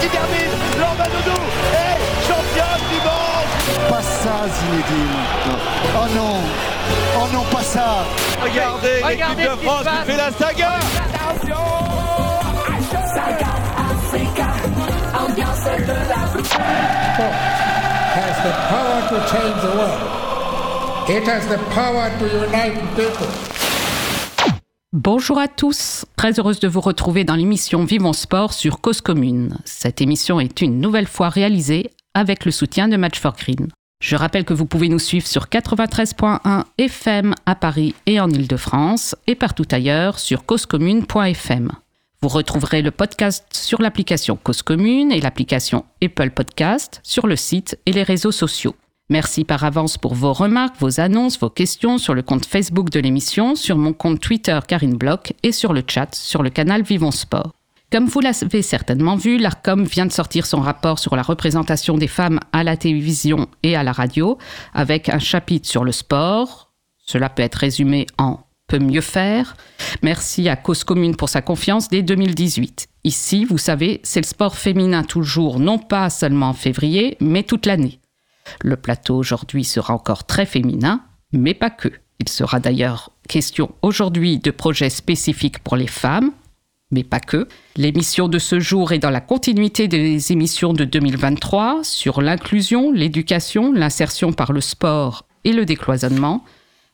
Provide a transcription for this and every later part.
qui termine. Est championne du monde. Pas ça, Zinedine. Oh non. Oh non, pas ça. Regardez, l'équipe de France qui fait la saga. has the power to change the world. It has the power to unite people. Bonjour à tous, très heureuse de vous retrouver dans l'émission Vivons Sport sur Cause Commune. Cette émission est une nouvelle fois réalisée avec le soutien de Match for Green. Je rappelle que vous pouvez nous suivre sur 93.1 FM à Paris et en Ile-de-France et partout ailleurs sur causecommune.fm. Vous retrouverez le podcast sur l'application Cause Commune et l'application Apple Podcast sur le site et les réseaux sociaux. Merci par avance pour vos remarques, vos annonces, vos questions sur le compte Facebook de l'émission, sur mon compte Twitter Karine Bloch et sur le chat sur le canal Vivons Sport. Comme vous l'avez certainement vu, l'ARCOM vient de sortir son rapport sur la représentation des femmes à la télévision et à la radio, avec un chapitre sur le sport. Cela peut être résumé en peut mieux faire. Merci à Cause Commune pour sa confiance dès 2018. Ici, vous savez, c'est le sport féminin toujours, non pas seulement en février, mais toute l'année. Le plateau aujourd'hui sera encore très féminin, mais pas que. Il sera d'ailleurs question aujourd'hui de projets spécifiques pour les femmes, mais pas que. L'émission de ce jour est dans la continuité des émissions de 2023 sur l'inclusion, l'éducation, l'insertion par le sport et le décloisonnement.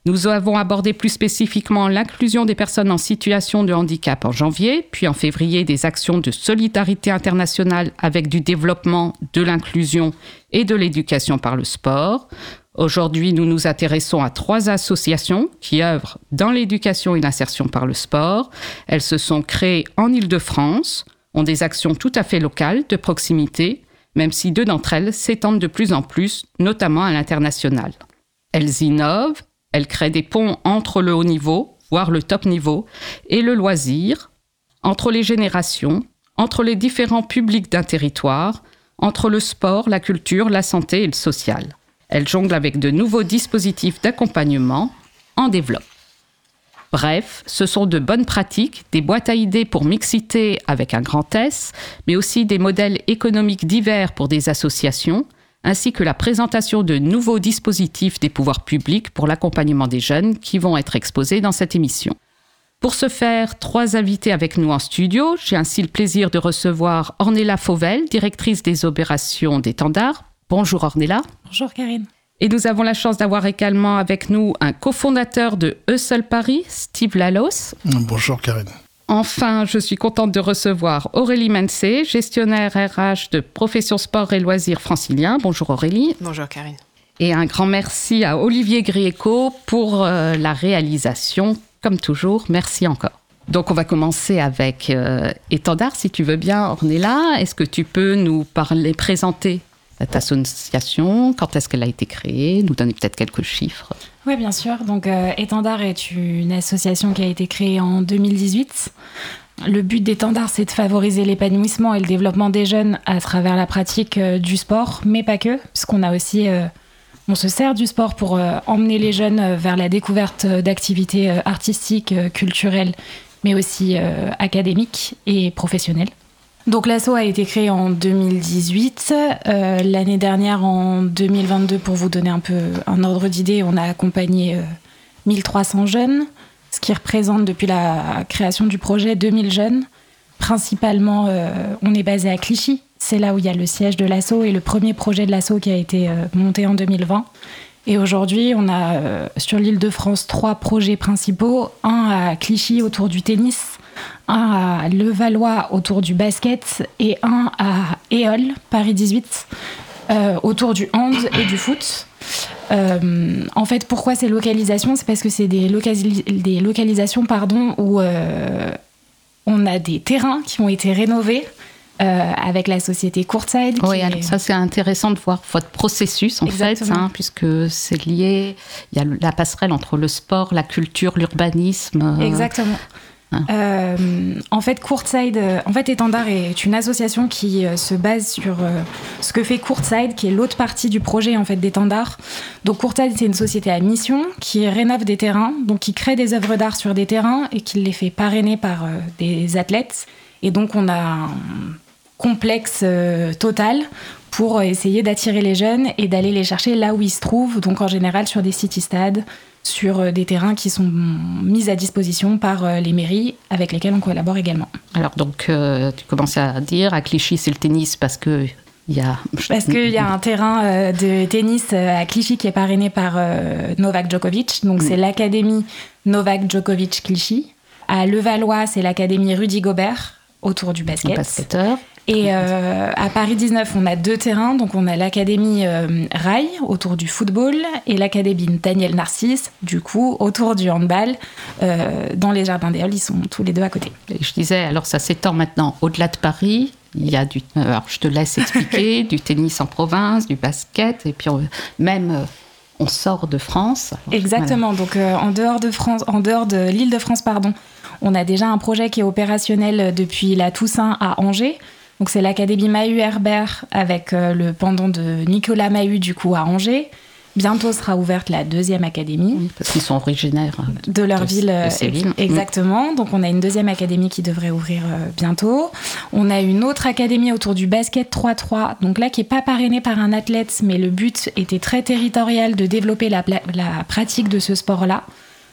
Nous avons abordé plus spécifiquement l'inclusion des personnes en situation de handicap en janvier, puis en février des actions de solidarité internationale avec du développement, de l'inclusion et de l'éducation par le sport. Aujourd'hui, nous nous intéressons à trois associations qui œuvrent dans l'éducation et l'insertion par le sport. Elles se sont créées en Île-de-France, ont des actions tout à fait locales, de proximité, même si deux d'entre elles s'étendent de plus en plus, notamment à l'international. Elles innovent, elles créent des ponts entre le haut niveau, voire le top niveau, et le loisir, entre les générations, entre les différents publics d'un territoire, entre le sport, la culture, la santé et le social. Elles jonglent avec de nouveaux dispositifs d'accompagnement, en développe. Bref, ce sont de bonnes pratiques, des boîtes à idées pour mixité avec un grand S, mais aussi des modèles économiques divers pour des associations, ainsi que la présentation de nouveaux dispositifs des pouvoirs publics pour l'accompagnement des jeunes qui vont être exposés dans cette émission. Pour ce faire, trois invités avec nous en studio. J'ai ainsi le plaisir de recevoir Ornella Fauvel, directrice des opérations d'étendard. Bonjour Ornella. Bonjour Karine. Et nous avons la chance d'avoir également avec nous un cofondateur de Eusel Paris, Steve Lalos. Bonjour Karine. Enfin, je suis contente de recevoir Aurélie Mansé, gestionnaire RH de Profession Sport et Loisirs francilien. Bonjour Aurélie. Bonjour Karine. Et un grand merci à Olivier Grieco pour euh, la réalisation. Comme toujours, merci encore. Donc on va commencer avec euh, Étendard, si tu veux bien, Ornella. Est-ce que tu peux nous parler, présenter cette association? Quand est-ce qu'elle a été créée? Nous donner peut-être quelques chiffres. Oui, bien sûr. Donc, euh, Étendard est une association qui a été créée en 2018. Le but d'Étendard, c'est de favoriser l'épanouissement et le développement des jeunes à travers la pratique euh, du sport, mais pas que, puisqu'on a aussi, on se sert du sport pour euh, emmener les jeunes euh, vers la découverte euh, d'activités artistiques, culturelles, mais aussi académiques et professionnelles. Donc l'asso a été créé en 2018. Euh, L'année dernière, en 2022, pour vous donner un peu un ordre d'idée, on a accompagné euh, 1300 jeunes, ce qui représente depuis la création du projet 2000 jeunes. Principalement, on est basé à Clichy. C'est là où il y a le siège de l'asso et le premier projet de l'asso qui a été euh, monté en 2020. Et aujourd'hui, on a euh, sur l'île de France trois projets principaux. Un à Clichy autour du tennis, un à Levallois autour du basket et un à Éole, Paris 18, euh, autour du hand et du foot. En fait, pourquoi ces localisations? C'est parce que c'est des, des localisations pardon, où on a des terrains qui ont été rénovés euh, avec la société Courtside. Oui, est- alors ça c'est intéressant de voir votre processus en Exactement. fait, hein, puisque c'est lié, il y a la passerelle entre le sport, la culture, l'urbanisme. euh, Exactement. Hein. Euh, en fait, Courtside, en fait, Étendard est une association qui se base sur ce que fait Courtside, qui est l'autre partie du projet en fait d'Étendard. Donc Courtside, c'est une société à mission qui rénove des terrains, donc qui crée des œuvres d'art sur des terrains et qui les fait parrainer par des athlètes. Et donc on a complexe euh, total pour essayer d'attirer les jeunes et d'aller les chercher là où ils se trouvent, donc en général sur des city-stades, sur euh, des terrains qui sont mis à disposition par euh, les mairies avec lesquelles on collabore également. Alors donc, euh, tu commençais à dire, à Clichy, c'est le tennis parce que il y a... Parce qu'il y a un terrain de tennis à Clichy qui est parrainé par Novak Djokovic. Donc c'est l'académie Novak Djokovic Clichy. À Levallois, c'est l'académie Rudy Gobert autour du basket. basketteur. Et euh, à Paris 19, on a deux terrains. Donc on a l'académie euh, Rai autour du football et l'académie Daniel Narcisse, du coup, autour du handball. Euh, dans les jardins des Halles, ils sont tous les deux à côté. Et je disais, alors ça s'étend maintenant au-delà de Paris. Il y a du, alors je te laisse expliquer, du tennis en province, du basket, et puis on- même on sort de France. Exactement. Donc euh, en dehors de France, en dehors de l'île de France, pardon, on a déjà un projet qui est opérationnel depuis la Toussaint à Angers. Donc c'est l'académie Mahut Herbert avec euh, le pendant de Nicolas Mahut du coup à Angers. Bientôt sera ouverte la deuxième académie Oui, parce qu'ils sont originaires. euh, de leur de- ville. de euh, ces villes. Exactement. Donc on a une deuxième académie qui devrait ouvrir euh, bientôt. On a une autre académie autour du basket 3-3. Donc là qui est pas parrainée par un athlète, mais le but était très territorial de développer la pratique de ce sport-là.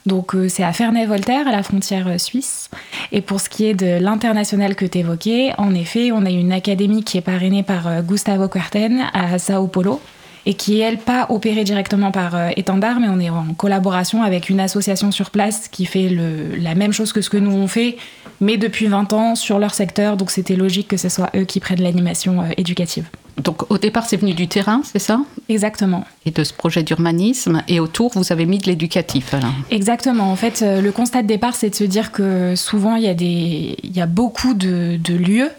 Donc euh, c'est à Ferney-Voltaire, à la frontière euh, suisse. Et pour ce qui est de l'international que tu évoquais, en effet, on a une académie qui est parrainée par euh, Gustavo Kuerten à Sao Paulo et qui est, elle, pas opérée directement par euh, Étendard, mais on est en collaboration avec une association sur place qui fait la même chose que ce que nous on fait, mais depuis 20 ans sur leur secteur, donc c'était logique que ce soit eux qui prennent l'animation éducative. Donc au départ, c'est venu du terrain, c'est ça? Exactement. Et de ce projet d'urbanisme. Et autour, vous avez mis de l'éducatif. Exactement. En fait, euh, le constat de départ, c'est de se dire que souvent, il y a, des, il y a beaucoup de, de lieux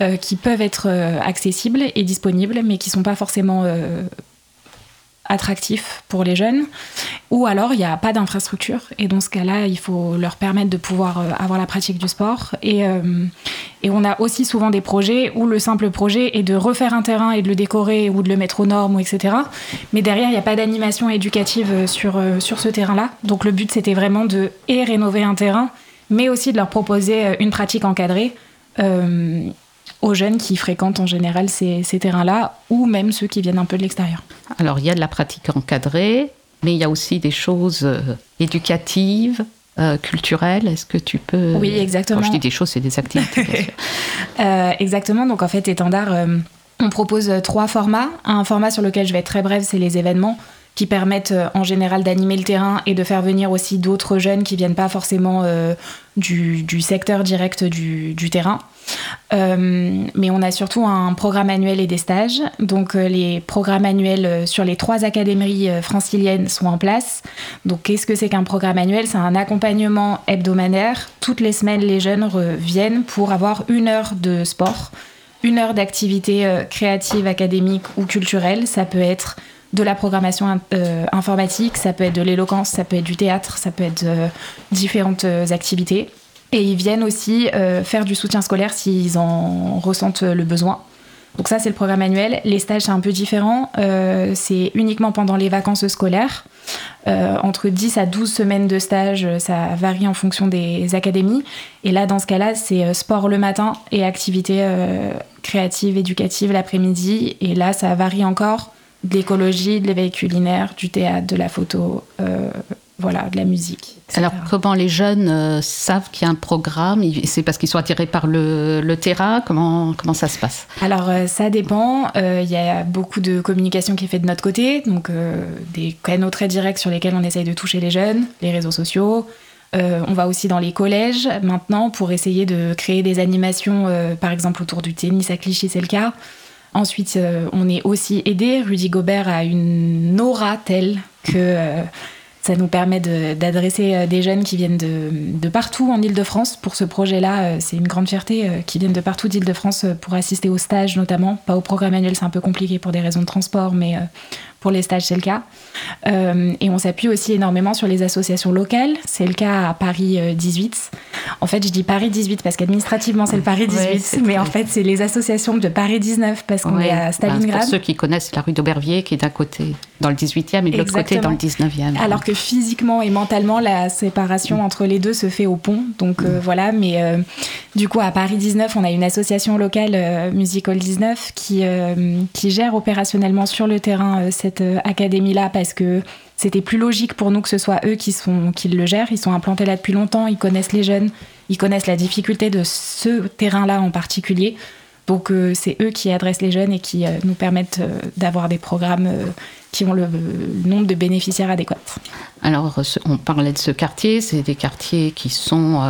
euh, qui peuvent être euh, accessibles et disponibles, mais qui ne sont pas forcément euh, attractifs pour les jeunes. Ou alors, il n'y a pas d'infrastructure. Et dans ce cas-là, il faut leur permettre de pouvoir euh, avoir la pratique du sport. Et, euh, et on a aussi souvent des projets où le simple projet est de refaire un terrain et de le décorer ou de le mettre aux normes, etc. Mais derrière, il n'y a pas d'animation éducative euh, sur, sur ce terrain-là. Donc le but, c'était vraiment de et rénover un terrain, mais aussi de leur proposer une pratique encadrée aux jeunes qui fréquentent en général ces, ces terrains-là, ou même ceux qui viennent un peu de l'extérieur. Alors il y a de la pratique encadrée, mais il y a aussi des choses euh, éducatives, euh, culturelles. Est-ce que tu peux... Oui, exactement. Quand je dis des choses, c'est des activités. bien sûr. Euh, exactement. Donc en fait, Étendard, euh, on propose trois formats. Un format sur lequel je vais être très brève, c'est les événements qui permettent euh, en général d'animer le terrain et de faire venir aussi d'autres jeunes qui viennent pas forcément euh, du, secteur direct du, terrain. Euh, mais on a surtout un programme annuel et des stages. Donc les programmes annuels sur les trois académies franciliennes sont en place. Donc qu'est-ce que c'est qu'un programme annuel? C'est un accompagnement hebdomadaire. Toutes les semaines, les jeunes reviennent pour avoir une heure de sport, une heure d'activité créative, académique ou culturelle. Ça peut être de la programmation euh, informatique, ça peut être de l'éloquence, ça peut être du théâtre, ça peut être euh, différentes euh, activités. Et ils viennent aussi faire du soutien scolaire s'ils en ressentent le besoin. Donc ça, c'est le programme annuel. Les stages, c'est un peu différent. C'est uniquement pendant les vacances scolaires. Entre 10 à 12 semaines de stage, ça varie en fonction des académies. Et là, dans ce cas-là, c'est sport le matin et activités créatives, éducatives l'après-midi. Et là, ça varie encore de l'écologie, de l'éveil culinaire, du théâtre, de la photo, euh, voilà, de la musique. etc. Alors comment les jeunes euh, savent qu'il y a un programme? C'est parce qu'ils sont attirés par le, le terrain? Comment, comment ça se passe? Alors euh, ça dépend. Il y a beaucoup de communication qui est faite de notre côté, donc des canaux très directs sur lesquels on essaye de toucher les jeunes, les réseaux sociaux. On va aussi dans les collèges maintenant pour essayer de créer des animations, par exemple autour du tennis à Clichy, c'est le cas. Ensuite, euh, on est aussi aidé. Rudy Gobert a une aura telle que euh, ça nous permet d'adresser euh, des jeunes qui viennent de, de partout en Ile-de-France. Pour ce projet-là, c'est une grande fierté, qui viennent de partout d'Ile-de-France pour assister aux stages notamment. Pas au programme annuel, c'est un peu compliqué pour des raisons de transport, mais Pour les stages, c'est le cas. Euh, et on s'appuie aussi énormément sur les associations locales. C'est le cas à Paris 18. En fait, je dis Paris 18 parce qu'administrativement, c'est le Paris 18. Ouais, mais en fait, c'est les associations de Paris 19 parce qu'on Ouais. est à Bah, Stalingrad. pour ceux qui connaissent la rue d'Aubervilliers, qui est d'un côté dans le 18e et de l'autre côté dans le 19e. Alors que physiquement et mentalement, la séparation entre les deux se fait au pont. Donc euh, voilà, mais euh, du coup, à Paris 19, on a une association locale, euh, Musical 19, qui, euh, qui gère opérationnellement sur le terrain euh, cette euh, académie-là parce que c'était plus logique pour nous que ce soit eux qui, sont, qui le gèrent. Ils sont implantés là depuis longtemps, ils connaissent les jeunes, ils connaissent la difficulté de ce terrain-là en particulier. Donc euh, c'est eux qui adressent les jeunes et qui euh, nous permettent euh, d'avoir des programmes qui ont le, le nombre de bénéficiaires adéquat. Alors, on parlait de ce quartier, c'est des quartiers qui sont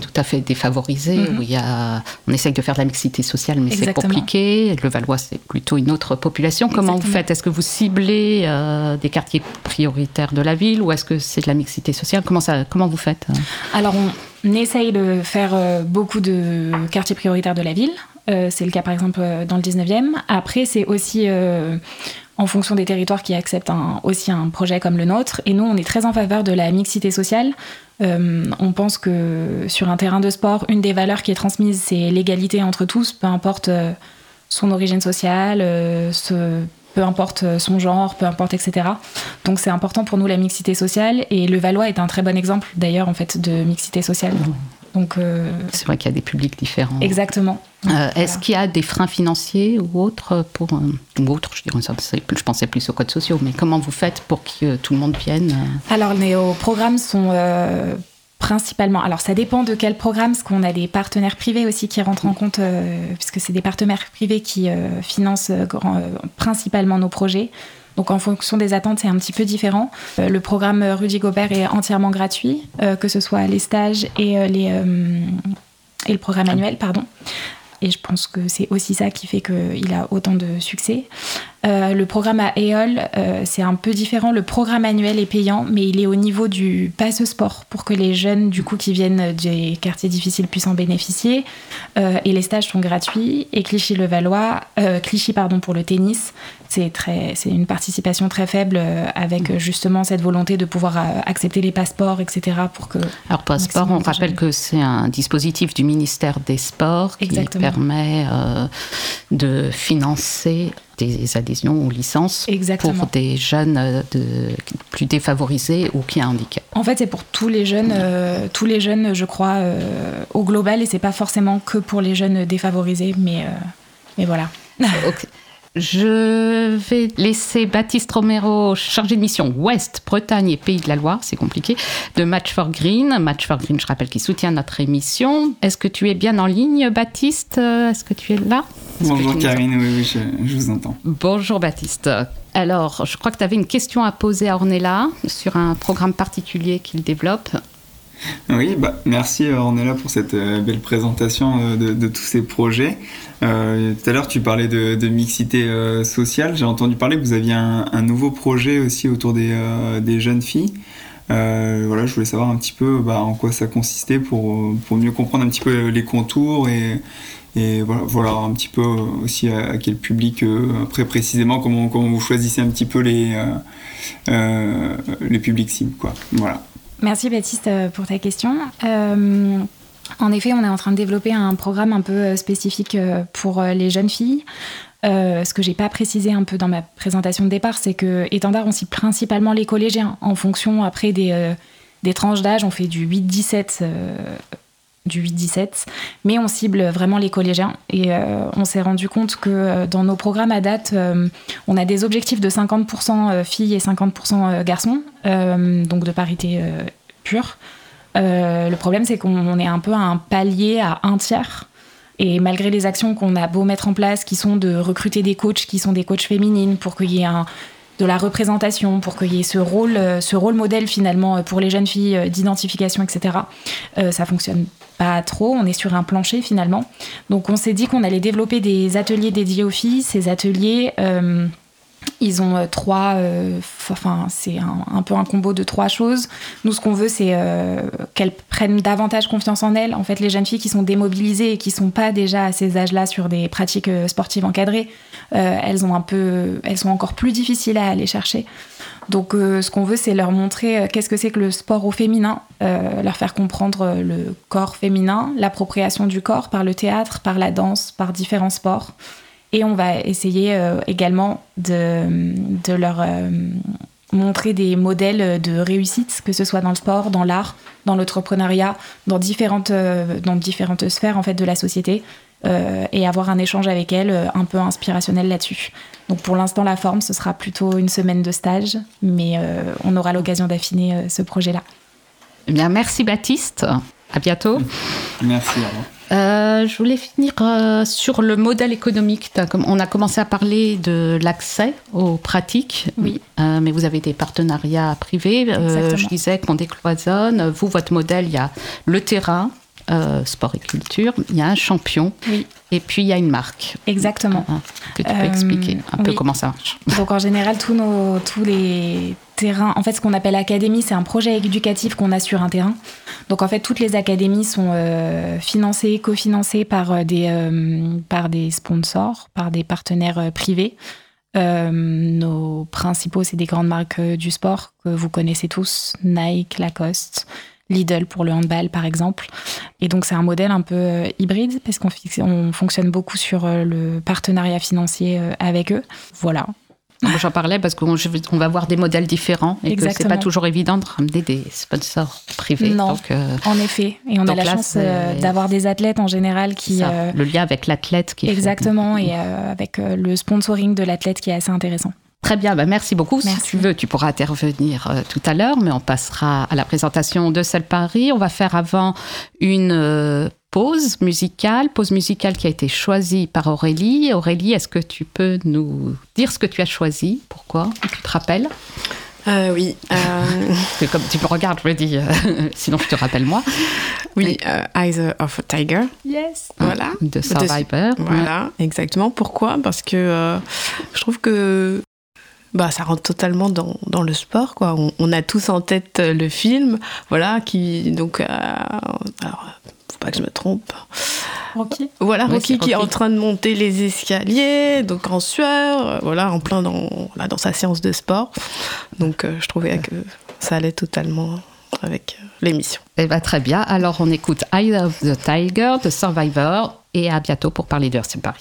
tout à fait défavorisés, Mhm. où il y a, on essaye de faire de la mixité sociale, mais c'est compliqué. Le Valois, c'est plutôt une autre population. Comment vous faites? Est-ce que vous ciblez des quartiers prioritaires de la ville, ou est-ce que c'est de la mixité sociale? Comment, ça, comment vous faites? Alors, on essaye de faire beaucoup de quartiers prioritaires de la ville. Euh, c'est le cas, par exemple, euh, dans le 19e. Après, c'est aussi euh, en fonction des territoires qui acceptent un- aussi un projet comme le nôtre. Et nous, on est très en faveur de la mixité sociale. On pense que sur un terrain de sport, une des valeurs qui est transmise, c'est l'égalité entre tous, peu importe son origine sociale, peu importe son genre, peu importe, etc. Donc c'est important pour nous la mixité sociale et le Valois est un très bon exemple d'ailleurs en fait de mixité sociale. Donc euh, C'est vrai qu'il y a des publics différents. exactement. Euh, Est-ce qu'il y a des freins financiers ou autres pour euh, ou autres Je dirais ça, je pensais plus aux codes sociaux, mais comment vous faites pour que tout le monde vienne Alors nos programmes sont euh, principalement. Alors ça dépend de quel programme, parce qu'on a des partenaires privés aussi qui rentrent en compte, puisque c'est des partenaires privés qui financent principalement nos projets. Donc en fonction des attentes, c'est un petit peu différent. Euh, le programme euh, Rudy Gobert est entièrement gratuit, euh, que ce soit les stages et, et le programme annuel, pardon. Et je pense que c'est aussi ça qui fait qu'il a autant de succès. Euh, le programme à EOL, euh, c'est un peu différent. Le programme annuel est payant, mais il est au niveau du passe sport pour que les jeunes, du coup, qui viennent des quartiers difficiles puissent en bénéficier. Euh, et les stages sont gratuits. Et Clichy-le-Valois, euh, Clichy, pardon, pour le tennis, c'est très, c'est une participation très faible avec justement cette volonté de pouvoir accepter les passeports, etc. pour que Alors, passeport, on rappelle jeunes. que c'est un dispositif du ministère des Sports qui Exactement. permet de financer des adhésions aux licences Exactement. pour des jeunes euh, de, plus défavorisés ou qui ont un handicap. En fait, c'est pour tous les jeunes, euh, tous les jeunes, je crois, euh, au global, et c'est pas forcément que pour les jeunes défavorisés, mais, euh, mais voilà. Ok. Je vais laisser Baptiste Romero, chargé de mission Ouest, Bretagne et Pays de la Loire, c'est compliqué, de Match for Green. Match for Green, je rappelle, qui soutient notre émission. Est-ce que tu es bien en ligne, Baptiste? Est-ce que tu es là? Bonjour Karine, oui, oui, je, je vous entends. Bonjour Baptiste. Alors, je crois que tu avais une question à poser à Ornella sur un programme particulier qu'il développe. Oui, bah, merci euh, Ornella pour cette euh, belle présentation euh, de, tous ces projets. Tout à l'heure, tu parlais de, mixité sociale. J'ai entendu parler que vous aviez un, nouveau projet aussi autour des, jeunes filles. Voilà, je voulais savoir un petit peu bah, en quoi ça consistait pour, pour mieux comprendre un petit peu les contours et, et voilà, un petit peu aussi à, quel public, euh, précisément, comment, comment vous choisissez un petit peu les, les publics cibles. Quoi. Voilà. Merci Baptiste euh, pour ta question. Euh, en effet, on est en train de développer un programme un peu euh, spécifique pour les jeunes filles. Ce que j'ai pas précisé un peu dans ma présentation de départ, c'est que Étendard, on cible principalement les collégiens en fonction après des, tranches d'âge. On fait du 8-17, euh, du 8-17, mais on cible vraiment les collégiens. Et euh, on s'est rendu compte que euh, dans nos programmes à date, euh, on a des objectifs de 50% filles et 50% garçons, donc de parité pure. Le problème, c'est qu'on on est un peu à un palier à un tiers. Et malgré les actions qu'on a beau mettre en place, qui sont de recruter des coachs qui sont des coachs féminines pour qu'il y ait de la représentation, pour qu'il y ait ce rôle, ce rôle modèle finalement pour les jeunes filles d'identification, etc. Ça fonctionne trop. On est sur un plancher finalement. Donc on s'est dit qu'on allait développer des ateliers dédiés aux filles. Ces ateliers, euh, Ils ont euh, trois, euh, enfin c'est un, peu un combo de trois choses. Nous, ce qu'on veut, c'est euh, qu'elles prennent davantage confiance en elles. En fait, les jeunes filles qui sont démobilisées et qui sont pas déjà à ces âges-là sur des pratiques sportives encadrées, elles ont un peu, elles sont encore plus difficiles à aller chercher. Donc, ce qu'on veut, c'est leur montrer qu'est-ce que c'est que le sport au féminin, leur faire comprendre le corps féminin, l'appropriation du corps par le théâtre, par la danse, par différents sports. Et on va essayer euh, également de, de leur euh, montrer des modèles de réussite, que ce soit dans le sport, dans l'art, dans l'entrepreneuriat, dans différentes, euh, dans différentes sphères en fait de la société, euh, et avoir un échange avec elles euh, un peu inspirationnel là-dessus. Donc pour l'instant, la forme, ce sera plutôt une semaine de stage, mais euh, on aura l'occasion d'affiner euh, ce projet-là. Eh bien, merci Baptiste. À bientôt. Merci. au revoir. Euh, je voulais finir euh, sur le modèle économique. On a commencé à parler de l'accès aux pratiques, Oui. Euh, mais vous avez des partenariats privés. Je disais qu'on décloisonne. Vous, votre modèle, il y a le terrain, euh, sport et culture, il y a un champion, Oui, et puis il y a une marque. exactement. Que tu peux Euh, expliquer un peu comment ça marche. Donc en général, tous, nos, tous les terrains, en fait ce qu'on appelle académie, c'est un projet éducatif qu'on a sur un terrain. Donc en fait, toutes les académies sont euh, financées, cofinancées par, des, par des sponsors, par des partenaires privés. Euh, nos principaux, c'est des grandes marques euh, du sport que vous connaissez tous, Nike, Lacoste, Lidl pour le handball par exemple. Et donc c'est un modèle un peu euh, hybride parce qu'on on fonctionne beaucoup sur euh, le partenariat financier euh, avec eux. Voilà. J'en parlais parce qu'on va voir des modèles différents et que c'est Exactement. pas toujours évident de ramener des sponsors privés. Non. Donc, euh, En effet, et on a la là, chance d'avoir des athlètes en général qui ça, euh, le lien avec l'athlète qui fait. exactement et euh, avec le sponsoring de l'athlète qui est assez intéressant. Très bien, bah merci beaucoup. Si tu veux, tu pourras intervenir euh, tout à l'heure, mais on passera à la présentation de Celle Paris. On va faire avant une euh, pause musicale, pause musicale qui a été choisie par Aurélie. Aurélie, est-ce que tu peux nous dire ce que tu as choisi? Pourquoi? Tu te rappelles? Euh, oui, euh, Parce que comme tu me regardes, je me dis, euh, sinon je te rappelle moi. oui, euh, Eyes of a Tiger. Yes. Voilà. De Survivor. Voilà, exactement. Pourquoi? Parce que euh, je trouve que bah, ça rentre totalement dans, dans le sport. Quoi. On, on a tous en tête euh, le film, voilà, qui donc, euh, alors, faut pas que je me trompe. Ok. Voilà, Oui, Rocky qui est en Rocky. train de monter les escaliers, donc en sueur, euh, voilà, en plein dans, là, dans sa séance de sport. Donc euh, je trouvais que ça allait totalement avec l'émission. Eh ben, très bien. Alors, on écoute Eye of the Tiger de Survivor et à bientôt pour parler de Paris.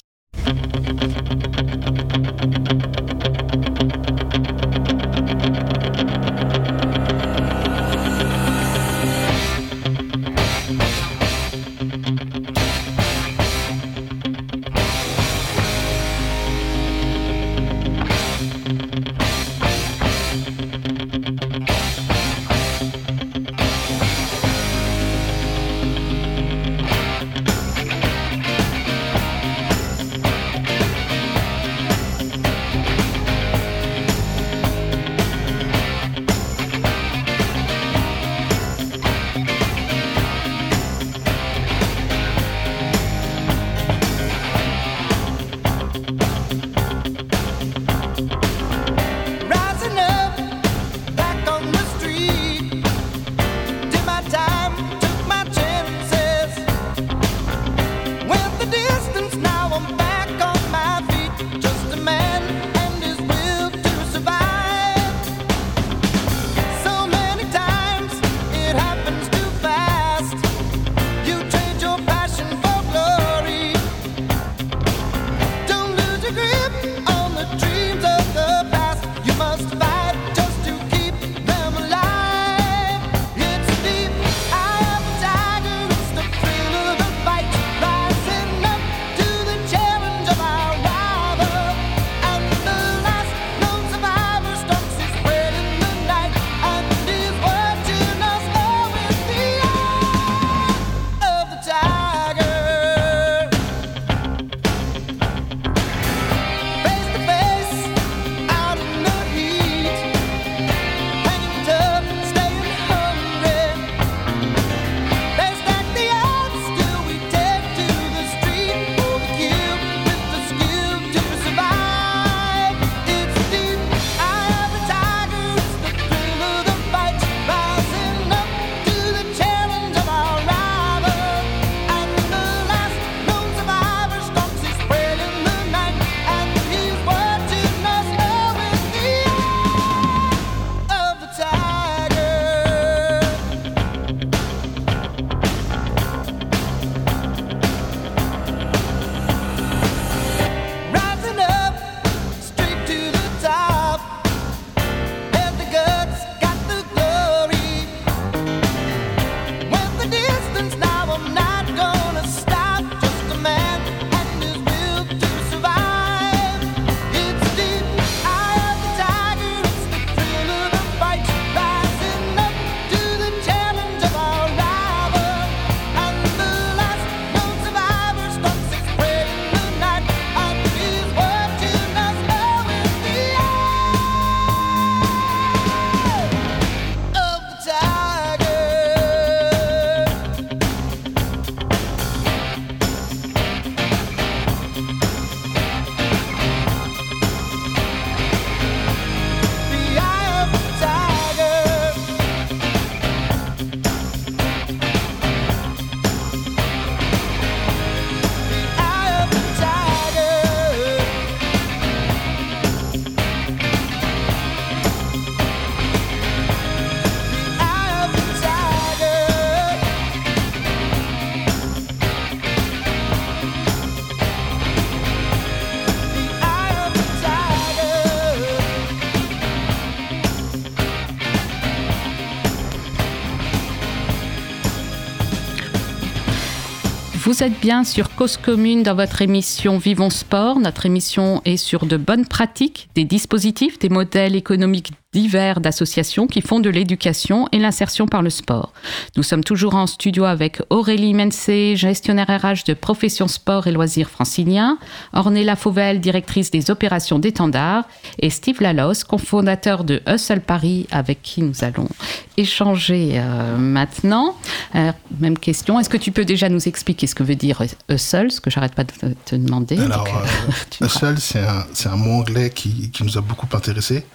Vous êtes bien sur Cause Commune dans votre émission Vivons Sport. Notre émission est sur de bonnes pratiques, des dispositifs, des modèles économiques divers d'associations qui font de l'éducation et l'insertion par le sport. Nous sommes toujours en studio avec Aurélie Mensé, gestionnaire RH de Profession Sport et Loisirs francilien, Ornella Fauvel, directrice des opérations d'étendard, et Steve Lalos, cofondateur de Hustle Paris, avec qui nous allons échanger euh, maintenant. Euh, même question, est-ce que tu peux déjà nous expliquer ce que veut dire Hustle, ce que j'arrête pas de te demander Alors, euh, Hustle, c'est un, un, mot anglais qui, qui nous a beaucoup intéressés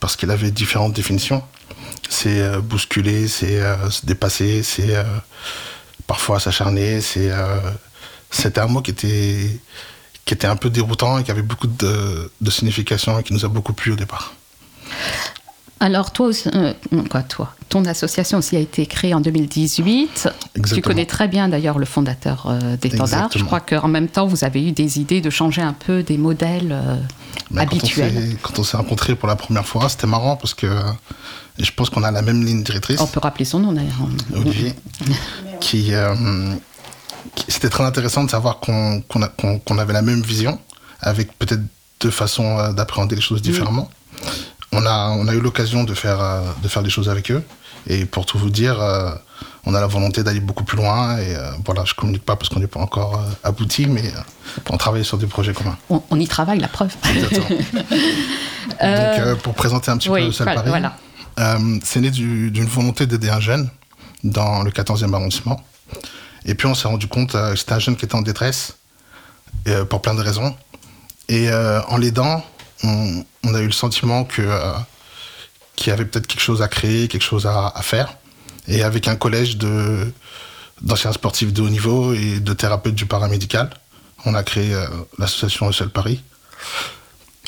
parce qu'elle avait différentes définitions. C'est euh, bousculer, c'est euh, se dépasser, c'est parfois s'acharner. C'est c'était un mot qui était qui était un peu déroutant et qui avait beaucoup de, de signification et qui nous a beaucoup plu au départ. Alors toi, quoi, toi, ton association aussi a été créée en 2018. Exactement. Tu connais très bien d'ailleurs le fondateur euh, d'Étendard. Je crois qu'en même temps, vous avez eu des idées de changer un peu des modèles euh, ben, habituels. Quand on s'est rencontrés pour la première fois, c'était marrant parce que je pense qu'on a la même ligne directrice. On peut rappeler son nom d'ailleurs. Olivier, qui, euh, qui c'était très intéressant de savoir qu'on qu qu avait la même vision, avec peut-être deux façons d'appréhender les choses différemment. Oui on a, on a eu l'occasion de faire, euh, de faire des choses avec eux. Et pour tout vous dire, euh, on a la volonté d'aller beaucoup plus loin. Et euh, voilà, je communique pas parce qu'on n'est pas encore abouti, mais on travaille sur des projets communs. On, on y travaille, la preuve. Donc, pour présenter un petit oui, peu Salle Paris, voilà. c'est né d'une volonté d'aider un jeune dans le 14e arrondissement. Et puis on s'est rendu compte que c'était un jeune qui était en détresse, pour plein de raisons. Et en l'aidant, on, on, a eu le sentiment que euh, qu'il y avait peut-être quelque chose à créer, quelque chose à, à faire. Et avec un collège de d'anciens sportifs de haut niveau et de thérapeutes du paramédical, on a créé euh, l'association Seul Paris,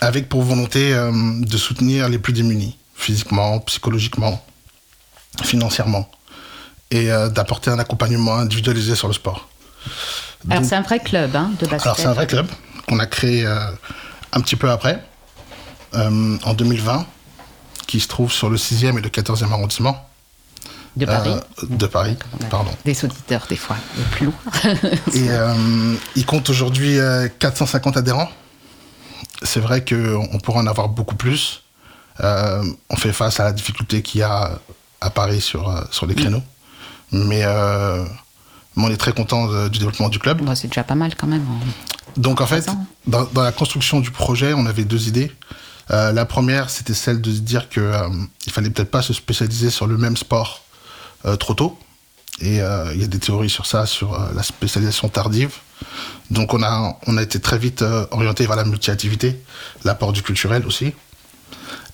avec pour volonté euh, de soutenir les plus démunis, physiquement, psychologiquement, financièrement, et d'apporter un accompagnement individualisé sur le sport. Alors c'est un vrai club hein, de basket. Alors c'est un vrai club qu'on a créé un petit peu après en 2020, qui se trouve sur le 6e et le 14e arrondissement. De Paris euh, De Paris, pardon. Des auditeurs, des fois, plus lourds. et euh, il compte aujourd'hui 450 adhérents. C'est vrai qu'on pourrait en avoir beaucoup plus. Euh, on fait face à la difficulté qu'il y a à Paris sur, sur les créneaux. Mais, mais, on est très content de, du développement du club. C'est déjà pas mal quand même. En... Donc en fait, dans, dans, la construction du projet, on avait deux idées. Euh, la première, c'était celle de se dire qu'il euh, fallait peut-être pas se spécialiser sur le même sport euh, trop tôt. Et il y a des théories sur ça, sur la spécialisation tardive. Donc on a, été très vite orienté vers la multi-activité, l'apport du culturel aussi.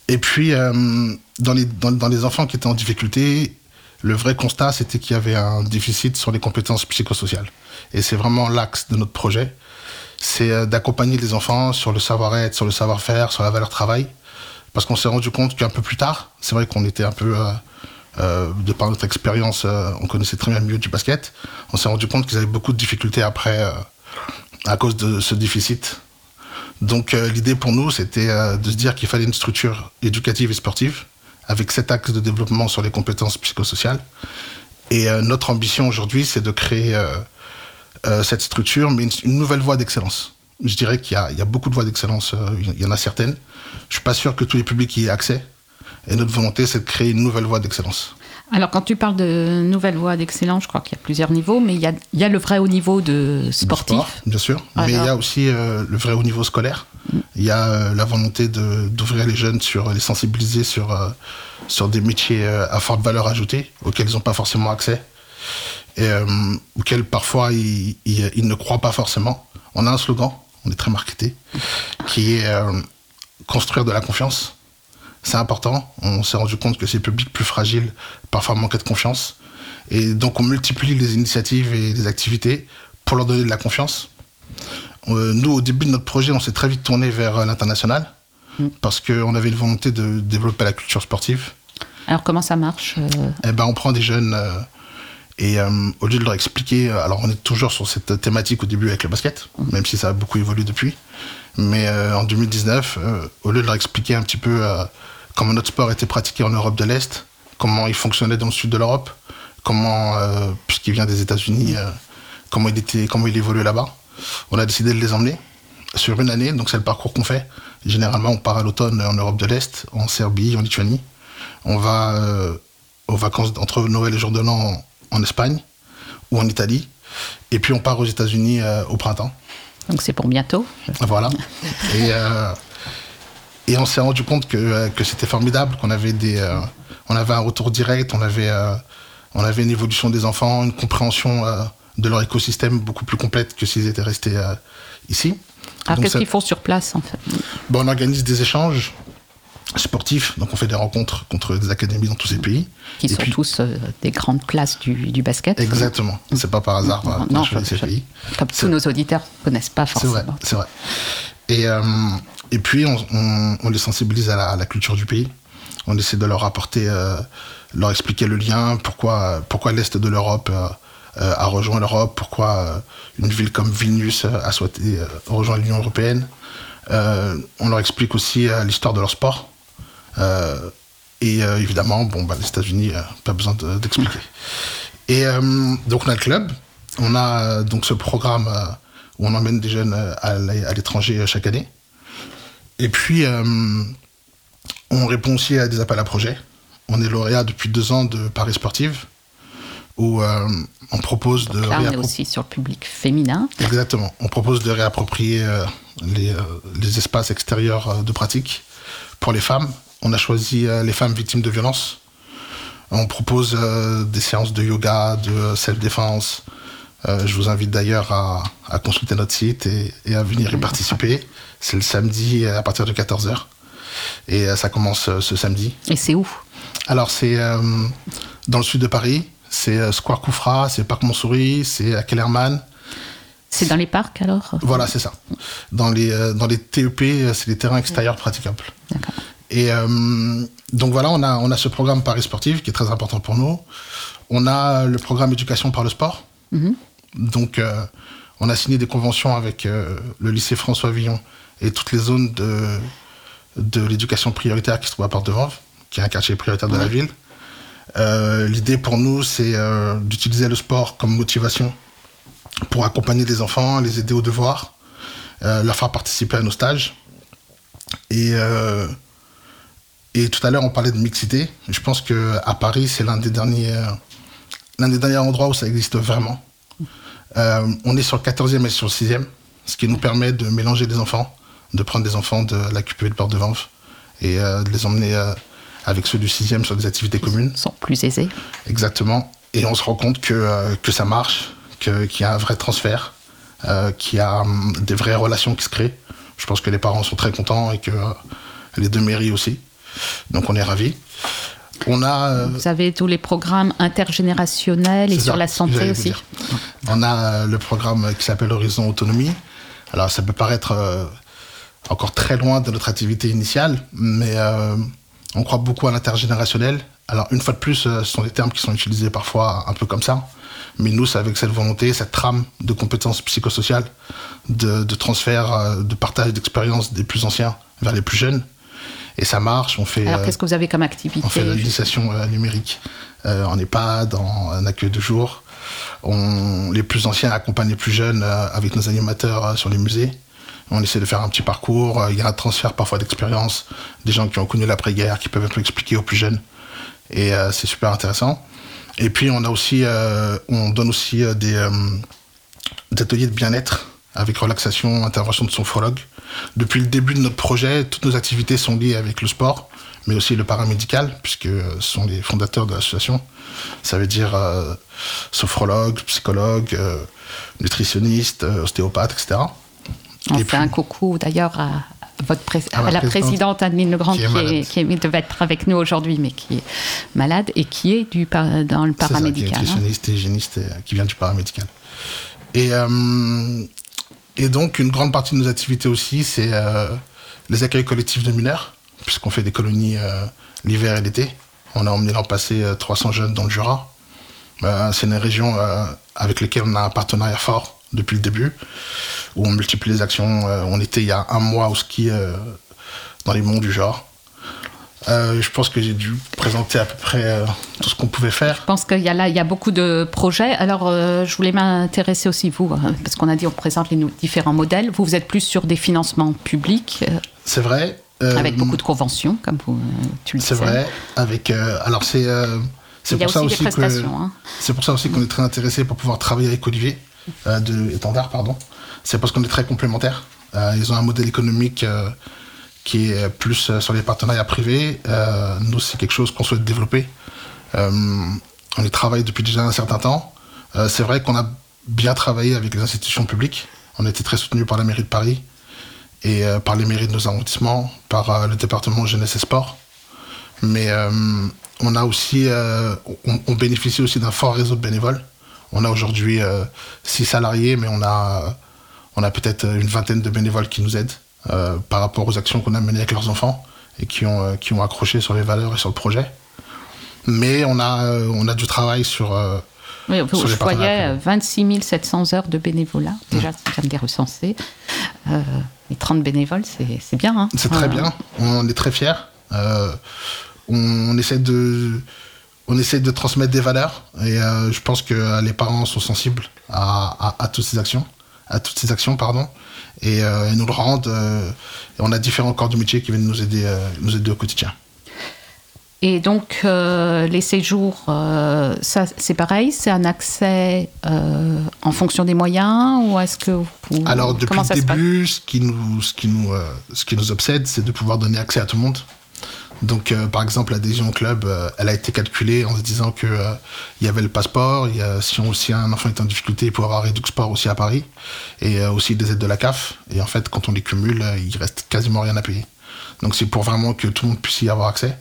Et puis, dans les, dans, les enfants qui étaient en difficulté, le vrai constat, c'était qu'il y avait un déficit sur les compétences psychosociales. Et c'est vraiment l'axe de notre projet c'est d'accompagner les enfants sur le savoir-être, sur le savoir-faire, sur la valeur travail. Parce qu'on s'est rendu compte qu'un peu plus tard, c'est vrai qu'on était un peu, euh, euh, de par notre expérience, euh, on connaissait très bien le milieu du basket, on s'est rendu compte qu'ils avaient beaucoup de difficultés après à cause de ce déficit. Donc l'idée pour nous, c'était de se dire qu'il fallait une structure éducative et sportive avec cet axe de développement sur les compétences psychosociales. Et notre ambition aujourd'hui, c'est de créer euh, cette structure, mais une, une nouvelle voie d'excellence. Je dirais qu'il y, y, a beaucoup de voies d'excellence, euh, il y en a certaines. Je suis pas sûr que tous les publics y aient accès. Et notre volonté, c'est de créer une nouvelle voie d'excellence. Alors, quand tu parles de nouvelle voie d'excellence, je crois qu'il y a plusieurs niveaux, mais il y a, il y a le vrai haut niveau de sportif. Sport, bien sûr, Alors... mais il y a aussi euh, le vrai haut niveau scolaire. Mm. Il y a euh, la volonté d'ouvrir les jeunes, sur les sensibiliser sur, euh, sur des métiers à forte valeur ajoutée, auxquels ils n'ont pas forcément accès et euh, auquel parfois ils, ils, ils, ne croient pas forcément. On a un slogan, on est très marketé, qui est euh, construire de la confiance. C'est important. On s'est rendu compte que ces publics plus fragiles parfois manquaient de confiance. Et donc on multiplie les initiatives et les activités pour leur donner de la confiance. Euh, nous, au début de notre projet, on s'est très vite tourné vers l'international mmh. parce qu'on avait une volonté de développer la culture sportive. Alors comment ça marche eh ben, On prend des jeunes et euh, au lieu de leur expliquer, alors on est toujours sur cette thématique au début avec le basket, mmh. même si ça a beaucoup évolué depuis. Mais euh, en 2019, euh, au lieu de leur expliquer un petit peu euh, comment notre sport était pratiqué en Europe de l'Est, comment il fonctionnait dans le sud de l'Europe, comment, euh, puisqu'il vient des États-Unis, comment il était, comment il évoluait là-bas. On a décidé de les emmener sur une année, donc c'est le parcours qu'on fait. Généralement, on part à l'automne en Europe de l'Est, en Serbie, en Lituanie. On va euh, aux vacances entre Noël et Jour de l'An en, Espagne ou en Italie. Et puis on part aux États-Unis euh, au printemps. Donc c'est pour bientôt. Voilà. et, euh, et on s'est rendu compte que, que c'était formidable, qu'on avait des, on avait un retour direct, on avait, on avait une évolution des enfants, une compréhension de leur écosystème beaucoup plus complète que s'ils étaient restés ici. Alors qu'est-ce qu'ils font sur place en fait? Bon, On organise des échanges sportifs, donc on fait des rencontres contre des académies dans tous ces pays. Qui sont tous euh, des grandes classes du, du basket. Exactement, c'est pas par hasard non je, ces pays. Comme tous nos auditeurs ne connaissent pas forcément. C'est vrai, c'est vrai. Et, euh, et puis on, on, on, les sensibilise à la, à la, culture du pays. On essaie de leur apporter, euh, leur expliquer le lien, pourquoi, pourquoi l'Est de l'Europe a rejoint l'Europe, pourquoi une ville comme Vilnius a souhaité rejoindre l'Union européenne. on leur explique aussi l'histoire de leur sport. Et évidemment, bon, bah, les États-Unis, pas besoin d'expliquer. et donc on a le club, on a donc ce programme où on emmène des jeunes à l'étranger chaque année. Et puis, on répond aussi à des appels à projets. On est lauréat depuis deux ans de Paris Sportive où euh, on propose de... Là, on est aussi sur le public féminin. Exactement. On propose de réapproprier euh, les, euh, les, espaces extérieurs de pratique pour les femmes. On a choisi les femmes victimes de violences. On propose des séances de yoga, de self-défense. je vous invite d'ailleurs à, à, consulter notre site et, et à venir y participer. C'est le samedi à partir de 14h. Et ça commence ce samedi. Et c'est où? Alors, c'est dans le sud de Paris, c'est euh, Square Koufra, c'est Parc Montsouris, c'est à Kellerman. C'est dans les parcs alors? Voilà, c'est ça. Dans les, euh, dans les TEP, euh, c'est les terrains extérieurs praticables. Et donc voilà, on a, on a ce programme Paris Sportif qui est très important pour nous. On a le programme Éducation par le sport. Mhm. Donc on a signé des conventions avec le lycée François Villon et toutes les zones de, de l'éducation prioritaire qui se trouvent à Porte de Vanves, qui est un quartier prioritaire de la ville. Euh, l'idée pour nous, c'est euh, d'utiliser le sport comme motivation pour accompagner les enfants, les aider aux devoirs, euh, leur faire participer à nos stages. Et, et tout à l'heure, on parlait de mixité. Je pense qu'à Paris, c'est l'un des, derniers, l'un des derniers endroits où ça existe vraiment. on est sur le 14e et sur le 6e, ce qui nous permet de mélanger des enfants, de prendre des enfants de la QPE de Porte de Vanves et de les emmener avec ceux du 6e sur des activités communes. Ils sont plus aisés. Exactement. Et on se rend compte que, euh, que ça marche, qu'il y a un vrai transfert, euh, qu'il y a hum, des vraies relations qui se créent. Je pense que les parents sont très contents et que euh, les deux mairies aussi. Donc on est ravis. On a, Vous avez tous les programmes intergénérationnels et sur la santé aussi. On a le programme qui s'appelle Horizon Autonomie. Alors ça peut paraître encore très loin de notre activité initiale, mais on croit beaucoup à l'intergénérationnel. Alors, une fois de plus, euh, ce sont des termes qui sont utilisés parfois un peu comme ça. Mais nous, c'est avec cette volonté, cette trame de compétences psychosociales, de, transfert, euh, de partage d'expériences des plus anciens vers les plus jeunes. Et ça marche. On fait. Alors, qu'est-ce que vous avez comme activité On fait l'initiation euh, numérique en EHPAD, dans un accueil de jour. On, les plus anciens accompagnent les plus jeunes avec nos animateurs sur les musées. On essaie de faire un petit parcours. Euh, il y a un transfert parfois d'expérience, des gens qui ont connu l'après-guerre, qui peuvent un peu expliquer aux plus jeunes. Et euh, c'est super intéressant. Et puis on a aussi, euh, on donne aussi des, ateliers de bien-être avec relaxation, intervention de sophrologue. Depuis le début de notre projet, toutes nos activités sont liées avec le sport, mais aussi le paramédical, puisque ce sont les fondateurs de l'association. Ça veut dire sophrologue, psychologue, nutritionniste, ostéopathe, etc. On fait un coucou d'ailleurs à, votre la présidente Adeline Legrand qui, qui, devait être avec nous aujourd'hui mais qui est malade et qui est du, dans le paramédical. C'est hein. nutritionniste et hygiéniste euh, qui vient du paramédical. Et, euh, et donc une grande partie de nos activités aussi c'est euh, les accueils collectifs de mineurs puisqu'on fait des colonies l'hiver et l'été. On a emmené l'an passé 300 jeunes dans le Jura. c'est une région avec laquelle on a un partenariat fort depuis le début, où on multiplie les actions. Euh, on était il y a un mois au ski euh, dans les monts du genre. Euh, je pense que j'ai dû présenter à peu près euh, tout ce qu'on pouvait faire. Je pense qu'il y a là, il y a beaucoup de projets. Alors, euh, je voulais m'intéresser aussi vous, hein, parce qu'on a dit on présente les différents modèles. Vous, vous êtes plus sur des financements publics, C'est vrai. avec beaucoup de conventions, comme vous, tu le C'est disais. vrai. Avec, alors, c'est c'est pour ça aussi que. hein. C'est pour ça aussi qu'on est très intéressé pour pouvoir travailler avec Olivier de Étendard, pardon. C'est parce qu'on est très complémentaires. Ils ont un modèle économique qui est plus euh, sur les partenariats privés. Euh, nous, c'est quelque chose qu'on souhaite développer. Euh, on y travaille depuis déjà un certain temps. C'est vrai qu'on a bien travaillé avec les institutions publiques. On a été très soutenus par la mairie de Paris et par les mairies de nos arrondissements, par le département jeunesse et sport. Mais on bénéficie aussi d'un fort réseau de bénévoles. On a aujourd'hui six salariés, mais on a peut-être une vingtaine de bénévoles qui nous aident euh, par rapport aux actions qu'on a menées avec leurs enfants et qui ont, euh, qui ont accroché sur les valeurs et sur le projet. Mais on a, euh, on a du travail sur. Oui, vous- Sur les je voyais partenariats euh, 26 700 heures de bénévolat. Déjà, ça vient de les recenser. Les 30 bénévoles, c'est bien. hein. C'est très bien. On est très fiers. On, on essaie de, on essaie de transmettre des valeurs et je pense que les parents sont sensibles à, à- à toutes ces actions, à toutes ces actions, pardon, et euh, ils nous le rendent. euh, et on a différents corps de métier qui viennent nous aider, euh, nous aider au quotidien. Et donc, les séjours, ça, c'est pareil, c'est un accès en fonction des moyens ou est-ce que vous, Alors depuis comment le début, ce qui nous, ce qui nous, ce qui nous obsède, c'est de pouvoir donner accès à tout le monde. Donc, euh, par exemple, l'adhésion au club, euh, elle a été calculée en se disant que euh, y avait le passeport. Il y a, si, on, un enfant est en difficulté, il peut avoir Redux Sport aussi à Paris et aussi des aides de la CAF. Et en fait, quand on les cumule, il reste quasiment rien à payer. Donc, c'est pour vraiment que tout le monde puisse y avoir accès.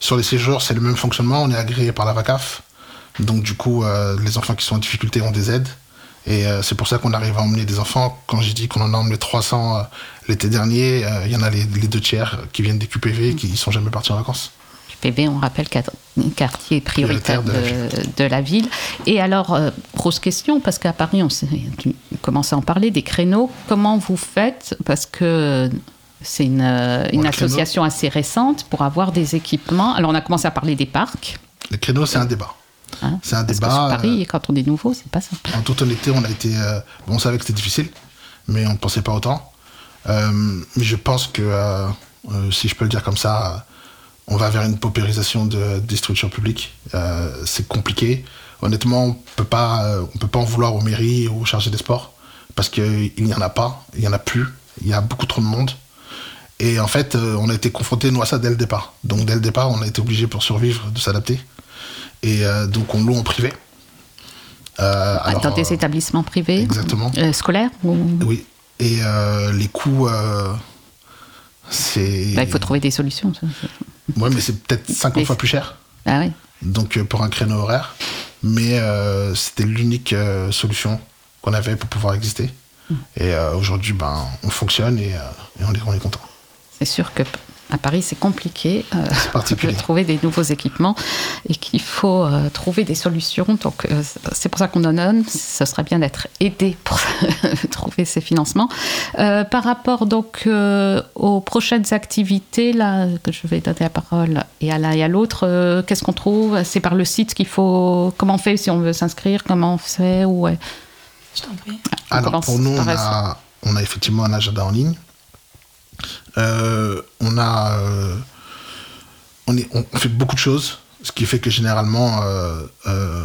Sur les séjours, c'est le même fonctionnement. On est agréé par la VACAF. Donc, du coup, les enfants qui sont en difficulté ont des aides. Et euh, c'est pour ça qu'on arrive à emmener des enfants. Quand j'ai dit qu'on en a emmené 300 euh, l'été dernier, euh, il y en a les, les deux tiers qui viennent des QPV et qui ne sont jamais partis en vacances. PV, on rappelle quart- quartier prioritaire Prioritaire de, de la de la ville. Et alors, euh, grosse question, parce qu'à Paris, on commençais à en parler, des créneaux. Comment vous faites? Parce que c'est une, association assez récente pour avoir des équipements. Alors, on a commencé à parler des parcs. Les créneaux, c'est un débat. Hein, C'est un parce que débat. sur Paris, euh, quand on est nouveau, c'est pas simple. En toute honnêteté, on a été. euh, bon, on savait que c'était difficile, mais on ne pensait pas autant. Euh, mais je pense que, euh, euh, si je peux le dire comme ça, euh, on va vers une paupérisation de, des structures publiques. Euh, c'est compliqué. Honnêtement, on peut pas, euh, on peut pas en vouloir aux mairies ou aux chargés des sports parce qu'il n'y en a pas, il n'y en a plus, il y a beaucoup trop de monde. Et en fait, euh, on a été confrontés, nous, à ça dès le départ. Donc, dès le départ, on a été obligé pour survivre de s'adapter. Et euh, donc, on loue en privé. Euh, alors, Dans des euh, établissements privés Exactement. Scolaires ou- Oui. Et les coûts, c'est. Bah, Il faut trouver des solutions. Ouais, mais c'est peut-être 50 Mais fois plus cher. Ah oui. Donc, pour un créneau horaire. Mais c'était l'unique solution qu'on avait pour pouvoir exister. Mm. Et euh, aujourd'hui, ben, on fonctionne et, euh, et on est, on est content. C'est sûr que à Paris, c'est compliqué euh, de trouver des nouveaux équipements et qu'il faut euh, trouver des solutions. Donc, euh, c'est pour ça qu'on en donne. Ce serait bien d'être aidé pour trouver ces financements. Euh, par rapport donc euh, aux prochaines activités, là, que je vais donner la parole et à l'un et à l'autre, euh, qu'est-ce qu'on trouve? C'est par le site qu'il faut. Comment on fait si on veut s'inscrire Comment on fait ouais. Je t'en prie. On Alors, pour nous, on a, on a effectivement un agenda en ligne. Euh, on a. euh, on, est, on fait beaucoup de choses, ce qui fait que généralement, euh,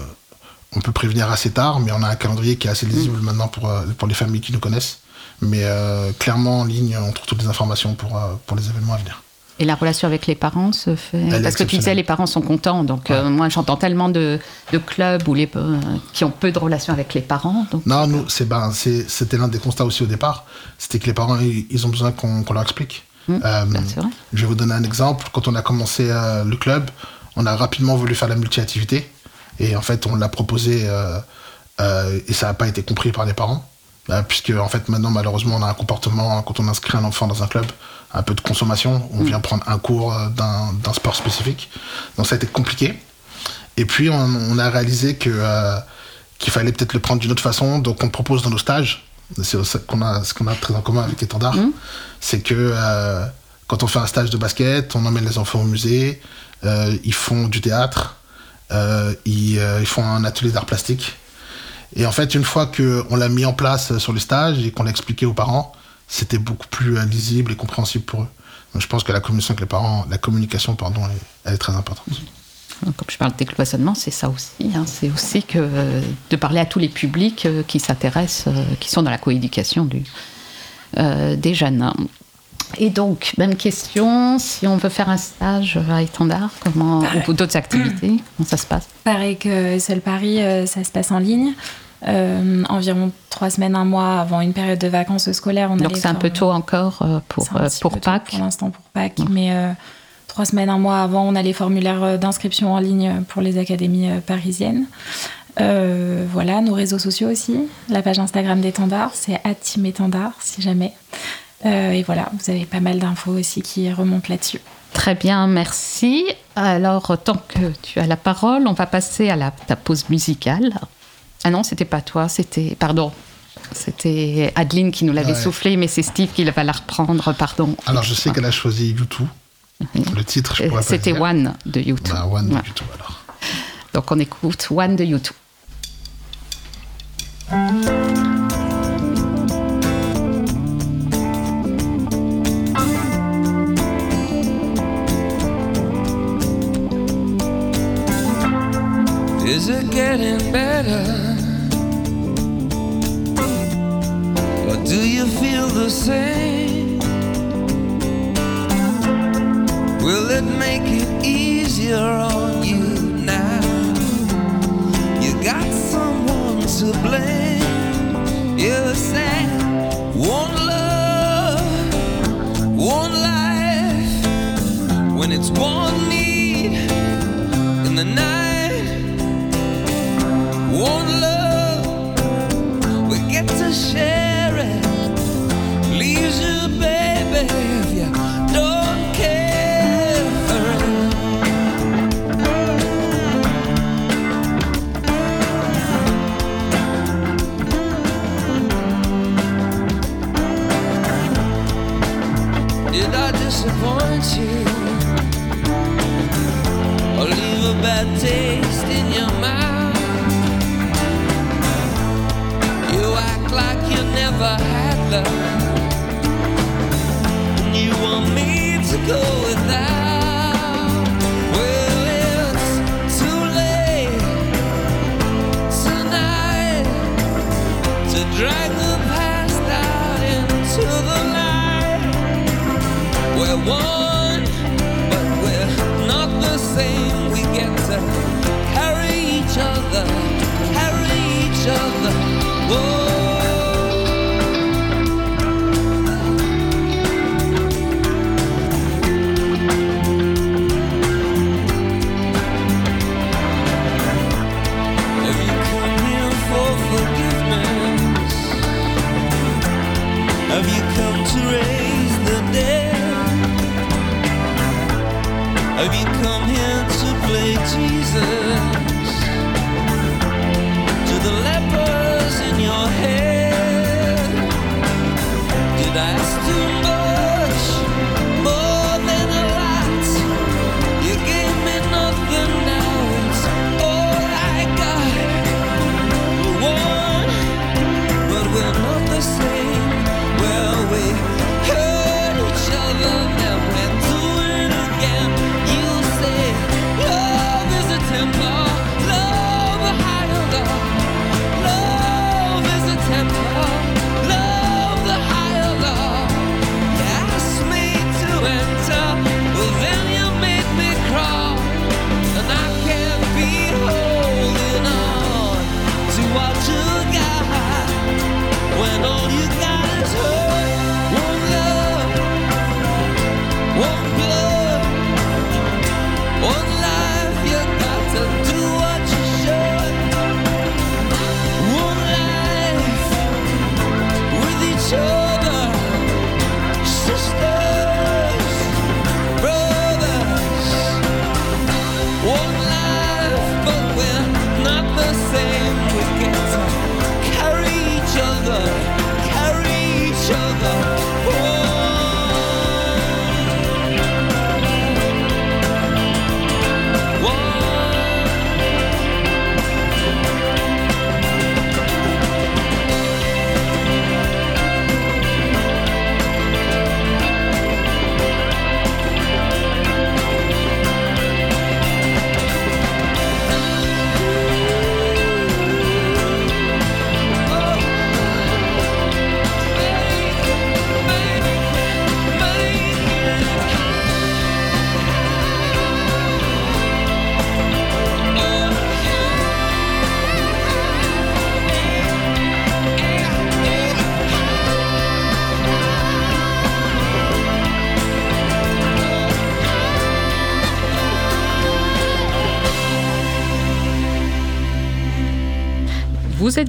on peut prévenir assez tard, mais on a un calendrier qui est assez lisible Mm. maintenant pour, pour les familles qui nous connaissent. Mais euh, clairement, en ligne, on trouve toutes les informations pour, pour les événements à venir. Et la relation avec les parents se fait. Elle Parce que tu disais, les parents sont contents. Donc, euh, moi, j'entends tellement de, de clubs où les, euh, qui ont peu de relations avec les parents. Donc, Non, nous, c'est, ben, c'est- c'était l'un des constats aussi au départ. C'était que les parents, ils, ils ont besoin qu'on, leur explique. Mmh, Euh, ben, je vais vous donner un exemple. Quand on a commencé euh, le club, on a rapidement voulu faire la multi-activité. Et en fait, on l'a proposé et ça n'a pas été compris par les parents. Puisque, en fait, maintenant, malheureusement, on a un comportement, quand on inscrit un enfant dans un club, un peu de consommation. On vient prendre un cours euh, d'un, sport spécifique. Donc, ça a été compliqué. Et puis, on, on a réalisé que, euh, qu'il fallait peut-être le prendre d'une autre façon. Donc, on propose dans nos stages, c'est ça qu'on a, ce qu'on a très en commun avec Étendard, c'est que euh, quand on fait un stage de basket, on emmène les enfants au musée, euh, ils font du théâtre, ils, ils font un atelier d'art plastique. Et en fait, une fois qu'on l'a mis en place sur le stage et qu'on l'a expliqué aux parents, c'était beaucoup plus euh, lisible et compréhensible pour eux. Donc, je pense que la communication avec les parents, la communication, pardon, elle, elle est très importante. Comme je parle de décloisonnement, c'est ça aussi. hein. C'est aussi que euh, de parler à tous les publics euh, qui s'intéressent, euh, qui sont dans la coéducation du, euh, des jeunes. Et donc, même question, si on veut faire un stage à étendard, comment, ou d'autres activités, comment ça se passe? Pareil que Seul Paris, euh, ça se passe en ligne. Euh, environ trois semaines, un mois avant une période de vacances scolaires. On Donc c'est un faire- peu tôt encore euh, pour, C'est un euh, petit pour peu tôt Pâques. Pour l'instant, pour Pâques. Mais euh, trois semaines, un mois avant, on a les formulaires euh, d'inscription en ligne pour les académies euh, parisiennes. Euh, voilà, nos réseaux sociaux aussi. La page Instagram d'Étendard, c'est @teamétendard, si jamais. Euh, et voilà, vous avez pas mal d'infos aussi qui remontent là-dessus. Très bien, merci. Alors, tant que tu as la parole, on va passer à la, ta pause musicale. Ah non, c'était pas toi, c'était. Pardon. C'était Adeline qui nous l'avait Ouais. soufflé, mais c'est Steve qui va la reprendre, pardon. Alors, je sais qu'elle a choisi YouTube. Le titre, je pourrais C'était. One de YouTube. Bah, One de Ouais. YouTube, alors. Donc on écoute One de YouTube. It getting better? Or do you feel the same? Will it make it easier on you now? You got someone to blame. One love, one life. When it's one need in the night. Disappoint you? Or leave a bad taste you never had love. And you want me to go without. Well, it's too late tonight to drag the past out into the light. We're one,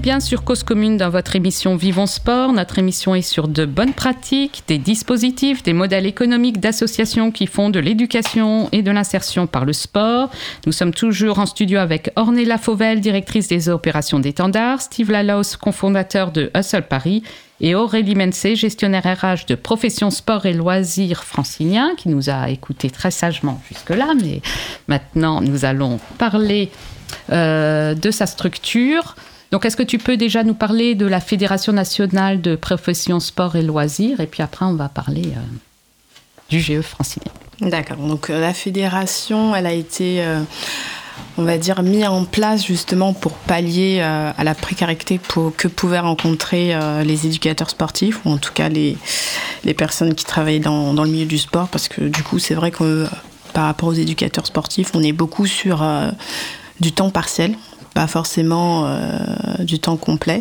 bien sur Cause Commune dans votre émission Vivons Sport. Notre émission est sur de bonnes pratiques, des dispositifs, des modèles économiques d'associations qui font de l'éducation et de l'insertion par le sport. Nous sommes toujours en studio avec Ornella Fauvel, directrice des opérations d'étendard, Steve Lalaus, cofondateur de Hustle Paris, et Aurélie Mensé, gestionnaire RH de Profession Sport et Loisirs francilien, qui nous a écoutés très sagement jusque-là. Mais maintenant, nous allons parler euh, de sa structure. Donc, est-ce que tu peux déjà nous parler de la Fédération nationale de profession sport et loisirs? Et puis après, on va parler euh, du GE francilien. D'accord. Donc, euh, la fédération, elle a été, euh, on va dire, mise en place justement pour pallier à la précarité pour, que pouvaient rencontrer les éducateurs sportifs, ou en tout cas les, personnes qui travaillent dans, le milieu du sport, parce que du coup, c'est vrai que par rapport aux éducateurs sportifs, on est beaucoup sur du temps partiel, pas forcément euh, du temps complet.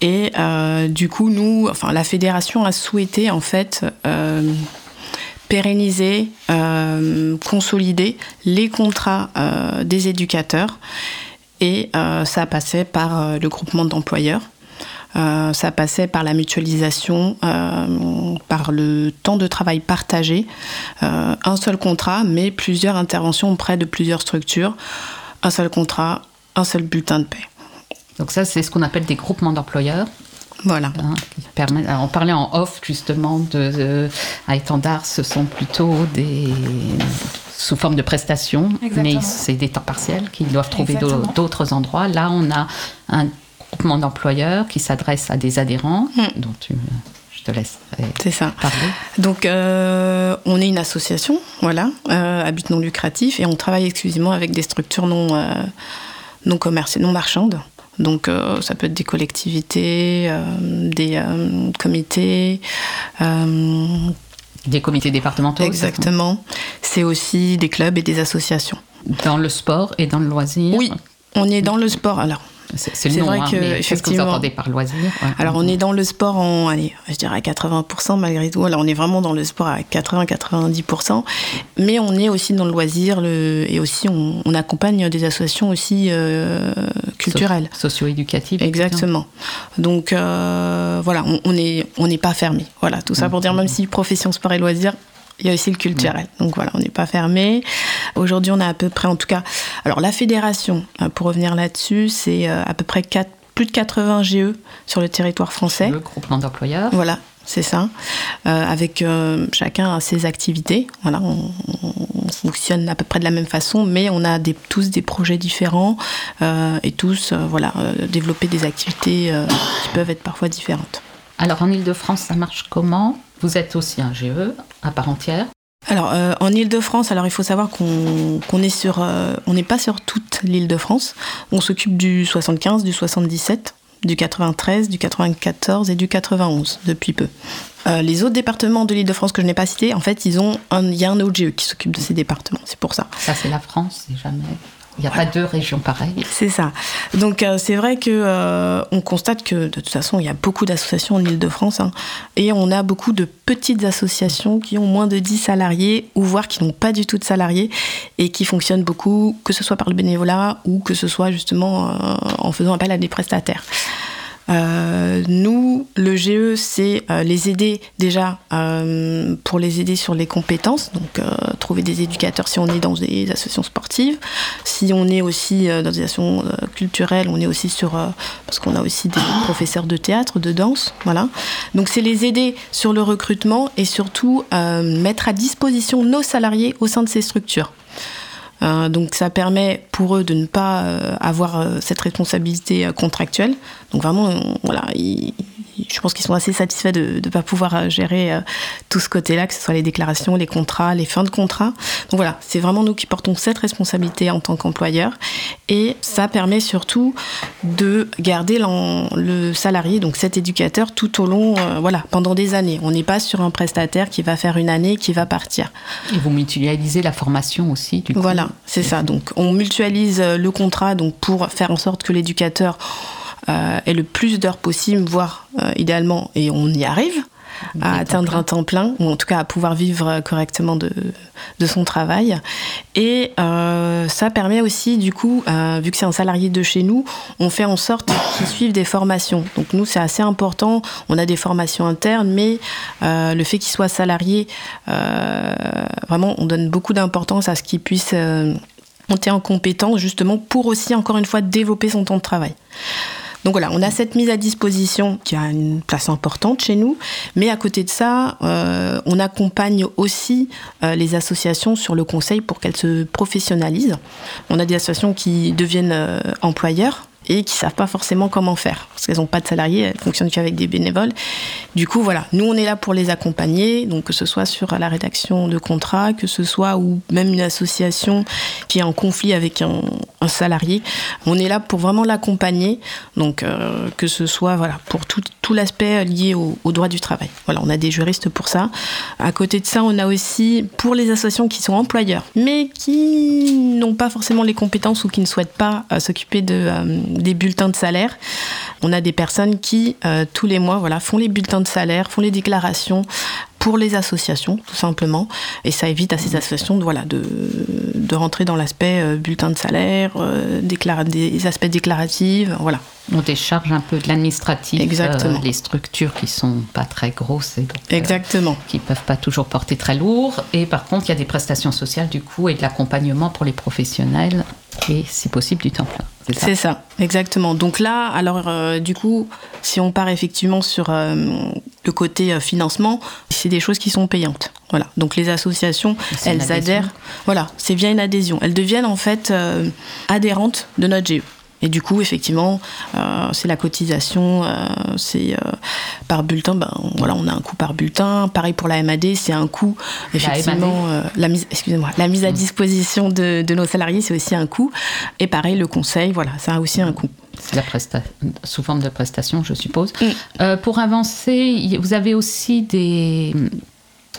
Et euh, du coup, nous, enfin, la fédération a souhaité en fait euh, pérenniser, consolider les contrats des éducateurs. Et ça passait par le groupement d'employeurs. Ça passait par la mutualisation, par le temps de travail partagé, un seul contrat, mais plusieurs interventions auprès de plusieurs structures, un seul contrat, un seul bulletin de paix. Donc ça, c'est ce qu'on appelle des groupements d'employeurs. Voilà. hein, qui permettent- alors, on parlait en off justement de, de- à étendard, ce sont plutôt des sous forme de prestations, Exactement. mais c'est des temps partiels qu'ils doivent trouver d'autres endroits. Là, on a un groupement d'employeurs qui s'adresse à des adhérents, Hmm. dont tu, je te laisse C'est ça. parler. Donc, euh, on est une association, voilà, euh, à but non lucratif, et on travaille exclusivement avec des structures non, euh, non commerciales, non marchandes. Donc, euh, ça peut être des collectivités, euh, des euh, comités. Des comités départementaux. exactement. C'est aussi des clubs et des associations. Dans le sport et dans le loisir? Oui, on est dans le sport. Alors, C'est le nom, vrai hein, que, qu'est-ce que vous entendez par loisir Ouais. Alors on est dans le sport en, allez, je dirais à 80% malgré tout. Alors on est vraiment dans le sport à 80-90%, mais on est aussi dans le loisir le, et aussi on, on accompagne des associations aussi euh, culturelles. So- Socio-éducatif. Exactement. Donc euh, voilà, on on est on n'est pas fermé. Voilà, tout ça pour dire même si profession sport et loisirs, il y a aussi le culturel. Donc voilà, on n'est pas fermé. Aujourd'hui, on a à peu près, en tout cas, alors la fédération, euh, pour revenir là-dessus, c'est euh, à peu près quatre- plus de 80 GE sur le territoire français. Le groupement d'employeurs. Voilà, c'est ça. Euh, avec euh, chacun ses activités. Voilà, on, on fonctionne à peu près de la même façon, mais on a des, tous des projets différents euh, et tous, voilà, développer des activités qui peuvent être parfois différentes. Alors en Ile-de-France, ça marche comment? Vous êtes aussi un GE à part entière. Alors euh, en Île-de-France, alors il faut savoir qu'on est sur, euh, on n'est pas sur toute l'Île-de-France. On s'occupe du 75, du 77, du 93, du 94 et du 91 depuis peu. Euh, les autres départements de l'Île-de-France que je n'ai pas cités, en fait, ils ont il y a un OGE qui s'occupe de ces départements. C'est pour ça. Ça, c'est la France, c'est jamais. Il n'y a pas deux régions pareilles. C'est ça. Donc euh, c'est vrai que euh, on constate que de toute façon il y a beaucoup d'associations en Ile-de-France hein, et on a beaucoup de petites associations qui ont moins de 10 salariés ou voire qui n'ont pas du tout de salariés et qui fonctionnent beaucoup que ce soit par le bénévolat ou que ce soit justement euh, en faisant appel à des prestataires. Euh, nous, le GE, c'est euh, les aider déjà euh, pour les aider sur les compétences, donc euh, trouver des éducateurs si on est dans des associations sportives, si on est aussi euh, dans des associations euh, culturelles, on est aussi sur euh, parce qu'on a aussi des professeurs de théâtre, de danse, voilà. Donc c'est les aider sur le recrutement et surtout euh, mettre à disposition nos salariés au sein de ces structures. Euh, donc ça permet pour eux de ne pas euh, avoir euh, cette responsabilité contractuelle. Donc vraiment, voilà, je pense qu'ils sont assez satisfaits de ne pas pouvoir euh, gérer euh, tout ce côté-là, que ce soit les déclarations, les contrats, les fins de contrat. Donc voilà, c'est vraiment nous qui portons cette responsabilité en tant qu'employeur. Et ça permet surtout de garder le salarié, donc cet éducateur, tout au long, euh, voilà, pendant des années. On n'est pas sur un prestataire qui va faire une année, qui va partir. Et vous mutualisez la formation aussi, du coup. Voilà, c'est ça. Donc, on mutualise le contrat donc pour faire en sorte que l'éducateur euh, ait le plus d'heures possible, voire euh, idéalement, et on y arrive. à atteindre un temps plein, ou en tout cas à pouvoir vivre correctement de, de son travail. Et euh, ça permet aussi, du coup, euh, vu que c'est un salarié de chez nous, on fait en sorte qu'il suive des formations. Donc nous, c'est assez important. On a des formations internes, mais euh, le fait qu'il soit salarié, euh, vraiment, on donne beaucoup d'importance à ce qu'il puisse euh, monter en compétence, justement, pour aussi, encore une fois, développer son temps de travail. Donc voilà, on a cette mise à disposition qui a une place importante chez nous, mais à côté de ça, euh, on accompagne aussi euh, les associations sur le conseil pour qu'elles se professionnalisent. On a des associations qui deviennent euh, employeurs et qui savent pas forcément comment faire parce qu'elles n'ont pas de salariés, elles fonctionnent qu'avec des bénévoles. Du coup, voilà, nous on est là pour les accompagner, donc que ce soit sur la rédaction de contrats, que ce soit ou même une association qui est en conflit avec un, salarié, on est là pour vraiment l'accompagner, donc euh, que ce soit voilà pour tout, tout l'aspect lié au, au droit du travail. Voilà, on a des juristes pour ça. À côté de ça, on a aussi pour les associations qui sont employeurs, mais qui n'ont pas forcément les compétences ou qui ne souhaitent pas euh, s'occuper de euh, des bulletins de salaire. On a des personnes qui, euh, tous les mois, voilà, font les bulletins de salaire, font les déclarations pour les associations, tout simplement. Et ça évite à ces associations de, voilà, de, de rentrer dans l'aspect euh, bulletin de salaire, euh, déclara- des aspects déclaratifs, voilà. On décharge un peu de l'administratif, Exactement. euh, les structures qui sont pas très grosses et donc, Exactement. qui peuvent pas toujours porter très lourd. Et par contre, il y a des prestations sociales du coup et de l'accompagnement pour les professionnels et si possible du temps plein. C'est ça exactement. Donc là, alors euh, du coup, si on part effectivement sur euh, le côté euh, financement, c'est des choses qui sont payantes. Voilà. Donc les associations, elles adhèrent. Voilà, c'est via une adhésion. Elles deviennent en fait adhérentes de notre GE. Et du coup, effectivement, euh, c'est la cotisation, euh, c'est euh, par bulletin. Ben voilà, on a un coût par bulletin. Pareil pour la MAD, c'est un coût. Effectivement, la mise, excusez-moi, la mise à disposition de, de nos salariés, c'est aussi un coût. Et pareil, le conseil, voilà, ça a aussi un coût. C'est la presta- sous forme de prestation, je suppose. Mm. Pour avancer, vous avez aussi des.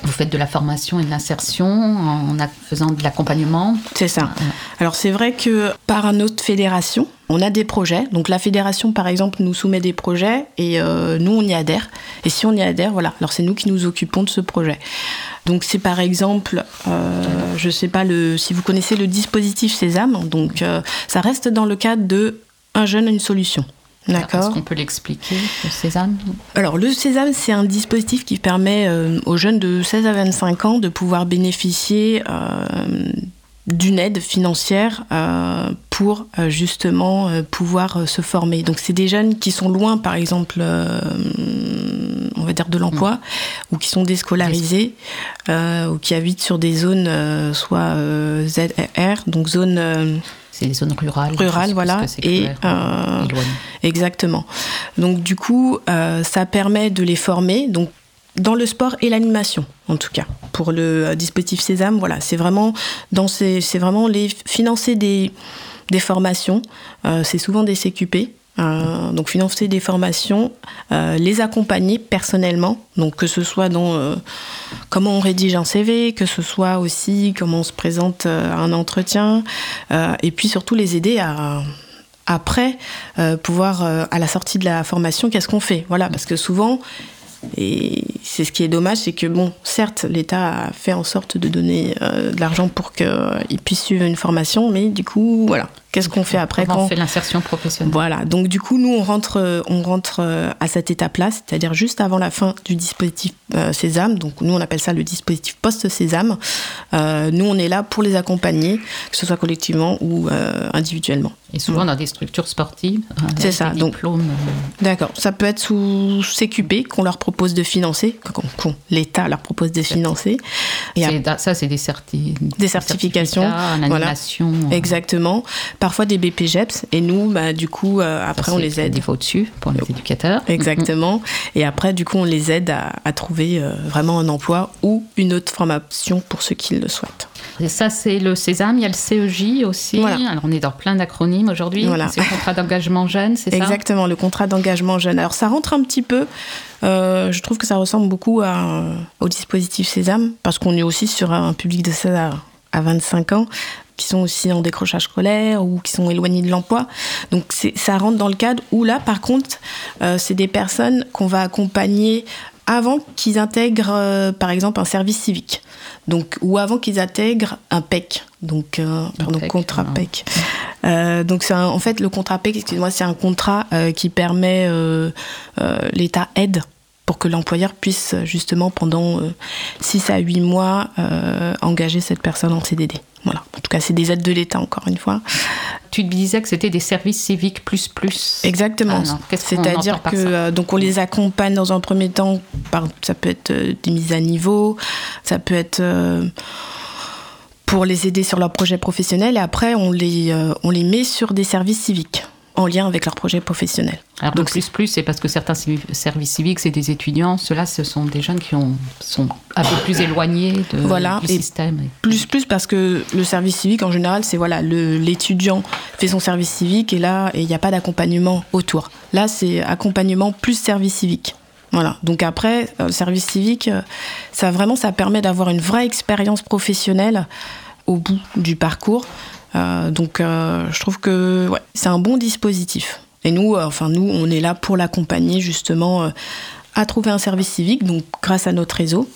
Vous faites de la formation et de l'insertion en faisant de l'accompagnement. C'est ça. Alors c'est vrai que par notre fédération, on a des projets. Donc la fédération, par exemple, nous soumet des projets et euh, nous, on y adhère. Et si on y adhère, voilà, alors c'est nous qui nous occupons de ce projet. Donc c'est par exemple, euh, je sais pas le, si vous connaissez le dispositif Sésame, donc euh, ça reste dans le cadre de un jeune, une solution. Est-ce qu'on peut l'expliquer, le Sésame? Alors le Sésame, c'est un dispositif qui permet euh, aux jeunes de 16 à 25 ans de pouvoir bénéficier euh, d'une aide financière euh, pour justement pouvoir se former. Donc c'est des jeunes qui sont loin, par exemple, on va dire de l'emploi, ou qui sont déscolarisés, ou qui habitent sur des zones soit ZR, donc zone C'est les zones rurales. rurales, voilà, et euh, éloigné. Exactement. Donc du coup, euh, ça permet de les former. Donc dans le sport et l'animation, en tout cas, pour le euh, dispositif Sésame, voilà, c'est vraiment dans ces, c'est vraiment les financer des des formations. Euh, c'est souvent des CQP. Euh, donc financer des formations, euh, les accompagner personnellement, donc que ce soit dans euh, comment on rédige un CV, que ce soit aussi comment on se présente à un entretien, et puis surtout les aider à après pouvoir à la sortie de la formation qu'est-ce qu'on fait? Voilà parce que souvent et c'est ce qui est dommage c'est que bon certes l'État a fait en sorte de donner euh, de l'argent pour qu'ils puissent suivre une formation mais du coup voilà qu'est-ce qu'on fait après Comment quand on fait l'insertion professionnelle voilà, donc du coup, nous, on rentre, euh, on rentre euh, à cette étape-là, c'est-à-dire juste avant la fin du dispositif euh, Sésame. Donc nous, on appelle ça le dispositif post-Sésame. Euh, nous, on est là pour les accompagner, que ce soit collectivement ou euh, individuellement. Et souvent dans des structures sportives. C'est ça, des donc- diplômes, euh, D'accord. Ça peut être sous CQP qu'on leur propose de financer, qu'on- l'État leur propose de financer. Et ça, c'est des, certi- Des certifications, en voilà. euh, Exactement. Parfois des BPGEPS. Et nous, bah, du coup, euh, après, on les le aide. niveau au-dessus pour les éducateurs. Exactement. Et après, du coup, on les aide à, à trouver euh, vraiment un emploi ou une autre formation pour ceux qui le souhaitent. Et ça, c'est le Sésame. Il y a le CEJ aussi. Voilà. Alors, on est dans plein d'acronymes aujourd'hui. Voilà. C'est le contrat d'engagement jeune, c'est ça? Exactement, le contrat d'engagement jeune. Alors, ça rentre un petit peu. euh, je trouve que ça ressemble beaucoup à- au dispositif Sésame, parce qu'on est aussi sur un public de 16 à, à 25 ans qui sont aussi en décrochage scolaire ou qui sont éloignés de l'emploi. Donc ça rentre dans le cadre où là, par contre, euh, c'est des personnes qu'on va accompagner avant qu'ils intègrent, euh, par exemple, un service civique. Donc, ou avant qu'ils intègrent un PEC, donc euh, pardon, PEC, contrat non. PEC. Euh, donc, c'est en fait, le contrat PEC, excusez-moi, c'est un contrat euh, qui permet, euh, l'État aide pour que l'employeur puisse justement pendant 6 à 8 mois engager cette personne en CDD. Voilà. En tout cas, c'est des aides de l'État, encore une fois. Tu disais que c'était des services civiques plus plus. Exactement. Ah C'est-à-dire par que euh, donc on les accompagne dans un premier temps par ça peut être euh, des mises à niveau, ça peut être euh, pour les aider sur leur projet professionnel et après on les on les met sur des services civiques en lien avec leur projet professionnel. Alors, Donc, plus plus, c'est parce que certains services civiques, c'est des étudiants. Ceux-là, ce sont des jeunes qui ont, sont un peu plus éloignés de, Voilà, du et système. Plus plus parce que le service civique en général c'est voilà l'étudiant fait son service civique et là il n'y a pas d'accompagnement autour. Là c'est accompagnement plus service civique. Voilà. Donc après euh, le service civique euh, ça vraiment ça permet d'avoir une vraie expérience professionnelle au bout du parcours. Euh, donc euh, je trouve que c'est un bon dispositif. Et nous euh, enfin nous on est là pour l'accompagner justement à trouver un service civique donc grâce à notre réseau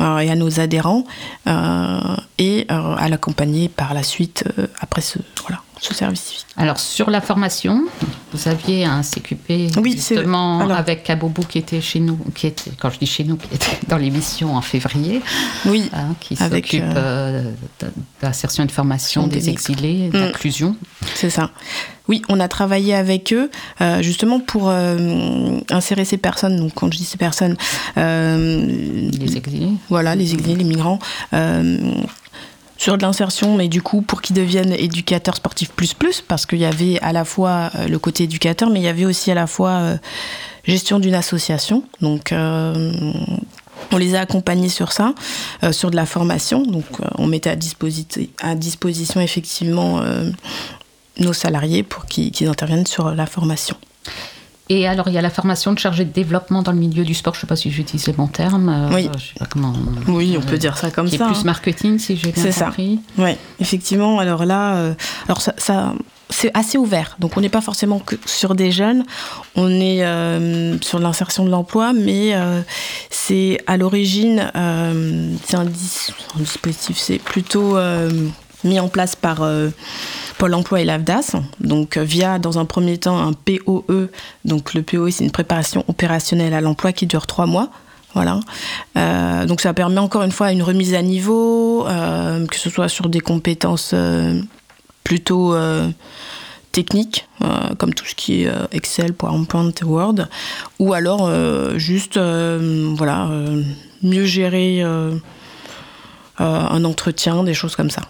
et à nos adhérents et à l'accompagner par la suite après ce, voilà, ce service civique. Alors, sur la formation, vous aviez un CQP Oui, justement alors- avec Kabobou qui était chez nous, qui était, quand je dis chez nous, qui était dans l'émission en février, Oui, hein, qui s'occupe euh, de- d'insertion et de formation des des exilés, Mm. d'inclusion. c'est ça. Oui, on a travaillé avec eux euh, justement pour euh, insérer ces personnes. Donc quand je dis ces personnes, euh, Les exilés. voilà, les exilés, les migrants. Sur de l'insertion, mais du coup, pour qu'ils deviennent éducateurs sportifs plus plus, parce qu'il y avait à la fois euh, le côté éducateur, mais il y avait aussi à la fois euh, gestion d'une association. Donc, euh, on les a accompagnés sur ça, sur de la formation. Donc, on mettait à, disposi- à disposition effectivement nos salariés pour qu'ils interviennent sur la formation. Et alors, il y a la formation de chargé de développement dans le milieu du sport. Je ne sais pas si j'utilise le bon terme. euh, Oui. je sais pas comment. Oui, on peut dire ça comme qui ça. est plus hein. marketing, si j'ai bien C'est ça. compris. Oui, effectivement. Alors là, euh, alors ça, ça- c'est assez ouvert. Donc on n'est pas forcément que sur des jeunes. On est euh, sur l'insertion de l'emploi, mais euh, c'est à l'origine, euh, c'est un, dis- un dispositif, c'est plutôt euh, mis en place par euh, Pôle Emploi et l'AFDAS. Donc euh, via, dans un premier temps, un POE. Donc le POE, c'est une préparation opérationnelle à l'emploi qui dure trois mois. Voilà. Euh, donc ça permet encore une fois une remise à niveau, que ce soit sur des compétences plutôt techniques, comme tout ce qui est Excel, PowerPoint, Word, ou alors juste voilà, mieux gérer un entretien, des choses comme ça.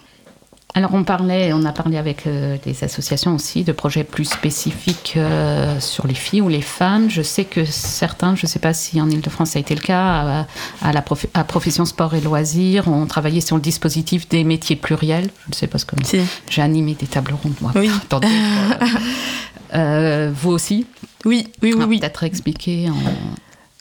Alors on parlait, on a parlé avec euh, des associations aussi de projets plus spécifiques euh, sur les filles ou les femmes. Je sais que certains, je ne sais pas si en Ile-de-France ça a été le cas, à, à la prof- à Profession Sport et Loisirs, ont travaillé sur le dispositif des métiers pluriels. Je ne sais pas ce que Si. j'ai animé des tables rondes moi. Oui. Attendez, euh, vous aussi? Oui, oui, oui, Alors, oui. Peut-être expliquer en...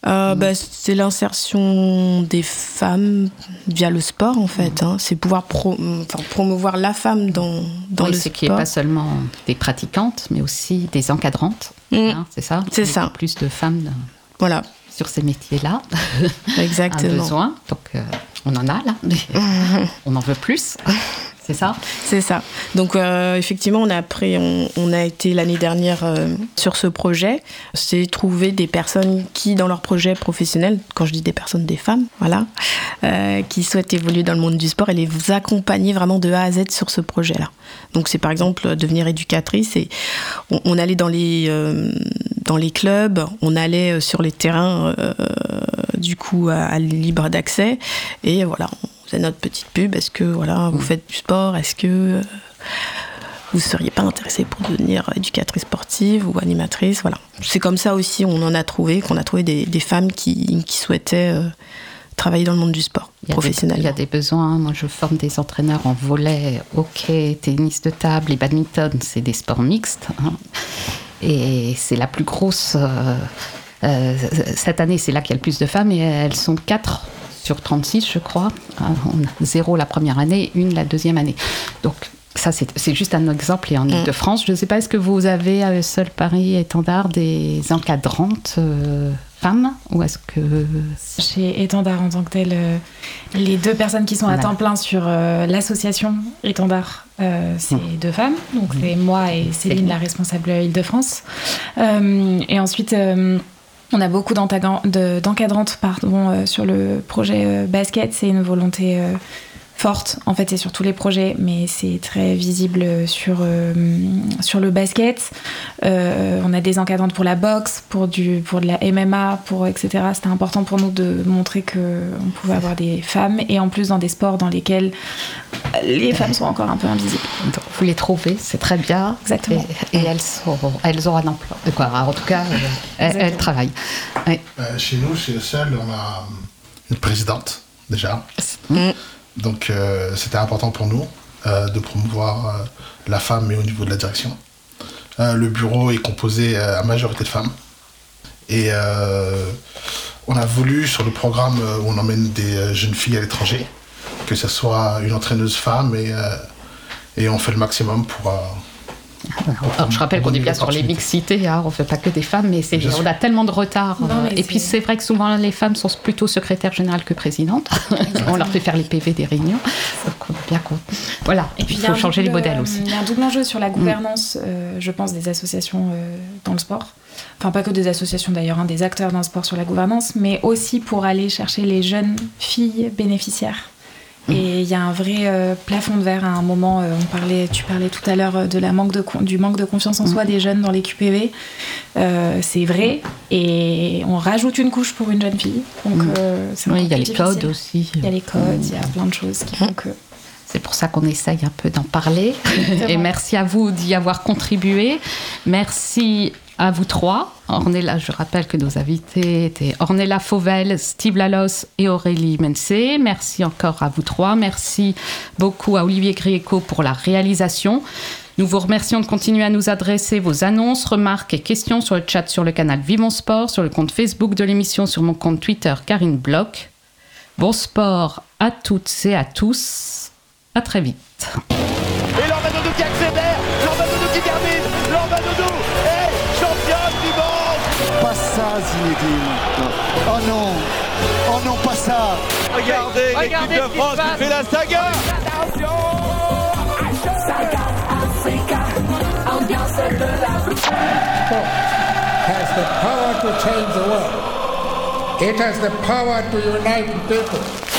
Euh, bah, c'est l'insertion des femmes via le sport en fait. hein. C'est pouvoir pro- enfin, promouvoir la femme dans, dans Oui, le c'est sport. qu'il n'y ait pas seulement des pratiquantes, mais aussi des encadrantes. Mm. hein, c'est ça? C'est ça. Plus de femmes Voilà, sur ces métiers-là. un exactement. besoin. Donc, euh, on en a là, on en veut plus. C'est ça? C'est ça. Donc euh, effectivement, on a pris, on, on a été l'année dernière euh, sur ce projet. C'est trouver des personnes qui, dans leur projet professionnel, quand je dis des personnes, des femmes, voilà, euh, qui souhaitent évoluer dans le monde du sport et les accompagner vraiment de A à Z sur ce projet-là. Donc c'est par exemple devenir éducatrice et on, on allait dans les dans les clubs, on allait euh, sur les terrains euh, du coup à, à libre d'accès et voilà, on faisait notre petite pub. Est-ce que voilà, vous faites du sport? Est-ce que euh, vous seriez pas intéressé pour devenir éducatrice sportive ou animatrice? Voilà, c'est comme ça aussi on en a trouvé, qu'on a trouvé des, des femmes qui, qui souhaitaient euh, travailler dans le monde du sport professionnel. il y a des besoins. Moi, je forme des entraîneurs en volet, hockey, tennis de table et badminton. C'est des sports mixtes. hein. Et c'est la plus grosse. euh, euh, cette année, c'est là qu'il y a le plus de femmes et elles sont 4 sur 36, je crois. Hein, on a Zéro la première année, une la deuxième année. Donc, ça, c'est juste un exemple et en Ile-de-France. Je ne sais pas, est-ce que vous avez à Seul Paris Étendard des encadrantes euh, femmes ou est-ce que. Chez Étendard en tant que tel, euh, les deux personnes qui sont à Voilà. temps plein sur euh, l'association Étendard, euh, c'est deux femmes. Donc c'est moi et Céline, la responsable Île-de-France. Euh, et ensuite, euh, on a beaucoup d'encadrantes pardon, euh, sur le projet euh, basket. C'est une volonté euh, forte, en fait, c'est sur tous les projets, mais c'est très visible sur, euh, sur le basket. Euh, on a des encadrantes pour la boxe, pour, du, pour de la MMA, pour, etc. C'était important pour nous de montrer qu'on pouvait avoir des femmes, et en plus dans des sports dans lesquels les femmes sont encore un peu invisibles. Donc, vous les trouvez, c'est très bien. Exactement. Et, et elles, sont, elles ont un emploi. Euh, Quoi, en tout cas, elles, travaillent. Euh, chez nous, chez seul, on a une présidente déjà. Donc euh, c'était important pour nous euh, de promouvoir euh, la femme, mais au niveau de la direction. Le bureau est composé à majorité de femmes. Et on a voulu, sur le programme où on emmène des jeunes filles à l'étranger, que ce soit une entraîneuse femme et on fait le maximum pour... Alors, je rappelle qu'on est bien sur les mixités, hein, on ne fait pas que des femmes, mais on a tellement de retard. Non, et puis c'est- vrai que souvent les femmes sont plutôt secrétaires générales que présidentes. on leur fait faire les PV des réunions. Donc on est bien. Voilà, Et puis il y a faut un changer les double, modèles aussi. Il y a un double enjeu sur la gouvernance, euh, je pense, des associations euh, dans le sport. Enfin, pas que des associations d'ailleurs, hein, des acteurs dans le sport sur la gouvernance, mais aussi pour aller chercher les jeunes filles bénéficiaires. Et il y a un vrai euh, plafond de verre à un moment. euh, on parlait, tu parlais tout à l'heure euh, de la manque de du manque de confiance en soi des jeunes dans les QPV. Euh, c'est vrai. Et on rajoute une couche pour une jeune fille. Donc, Oui, il y a les codes aussi. Il y a les codes, il y a plein de choses qui font que. C'est pour ça qu'on essaye un peu d'en parler. Et merci à vous d'y avoir contribué. Merci à vous trois. Ornella, je rappelle que nos invités étaient Ornella Fauvel, Steve Lalos et Aurélie Mensé. Merci encore à vous trois. Merci beaucoup à Olivier Grieco pour la réalisation. Nous vous remercions de continuer à nous adresser vos annonces, remarques et questions sur le chat sur le canal Vivons Sport, sur le compte Facebook de l'émission, sur mon compte Twitter Karine Bloch. Bon sport à toutes et à tous. À très vite. Zinedine. Oh non. Oh non, pas ça. Regardez, l'équipe de France qui fait la saga has the power to change the world. It has the power to unite people.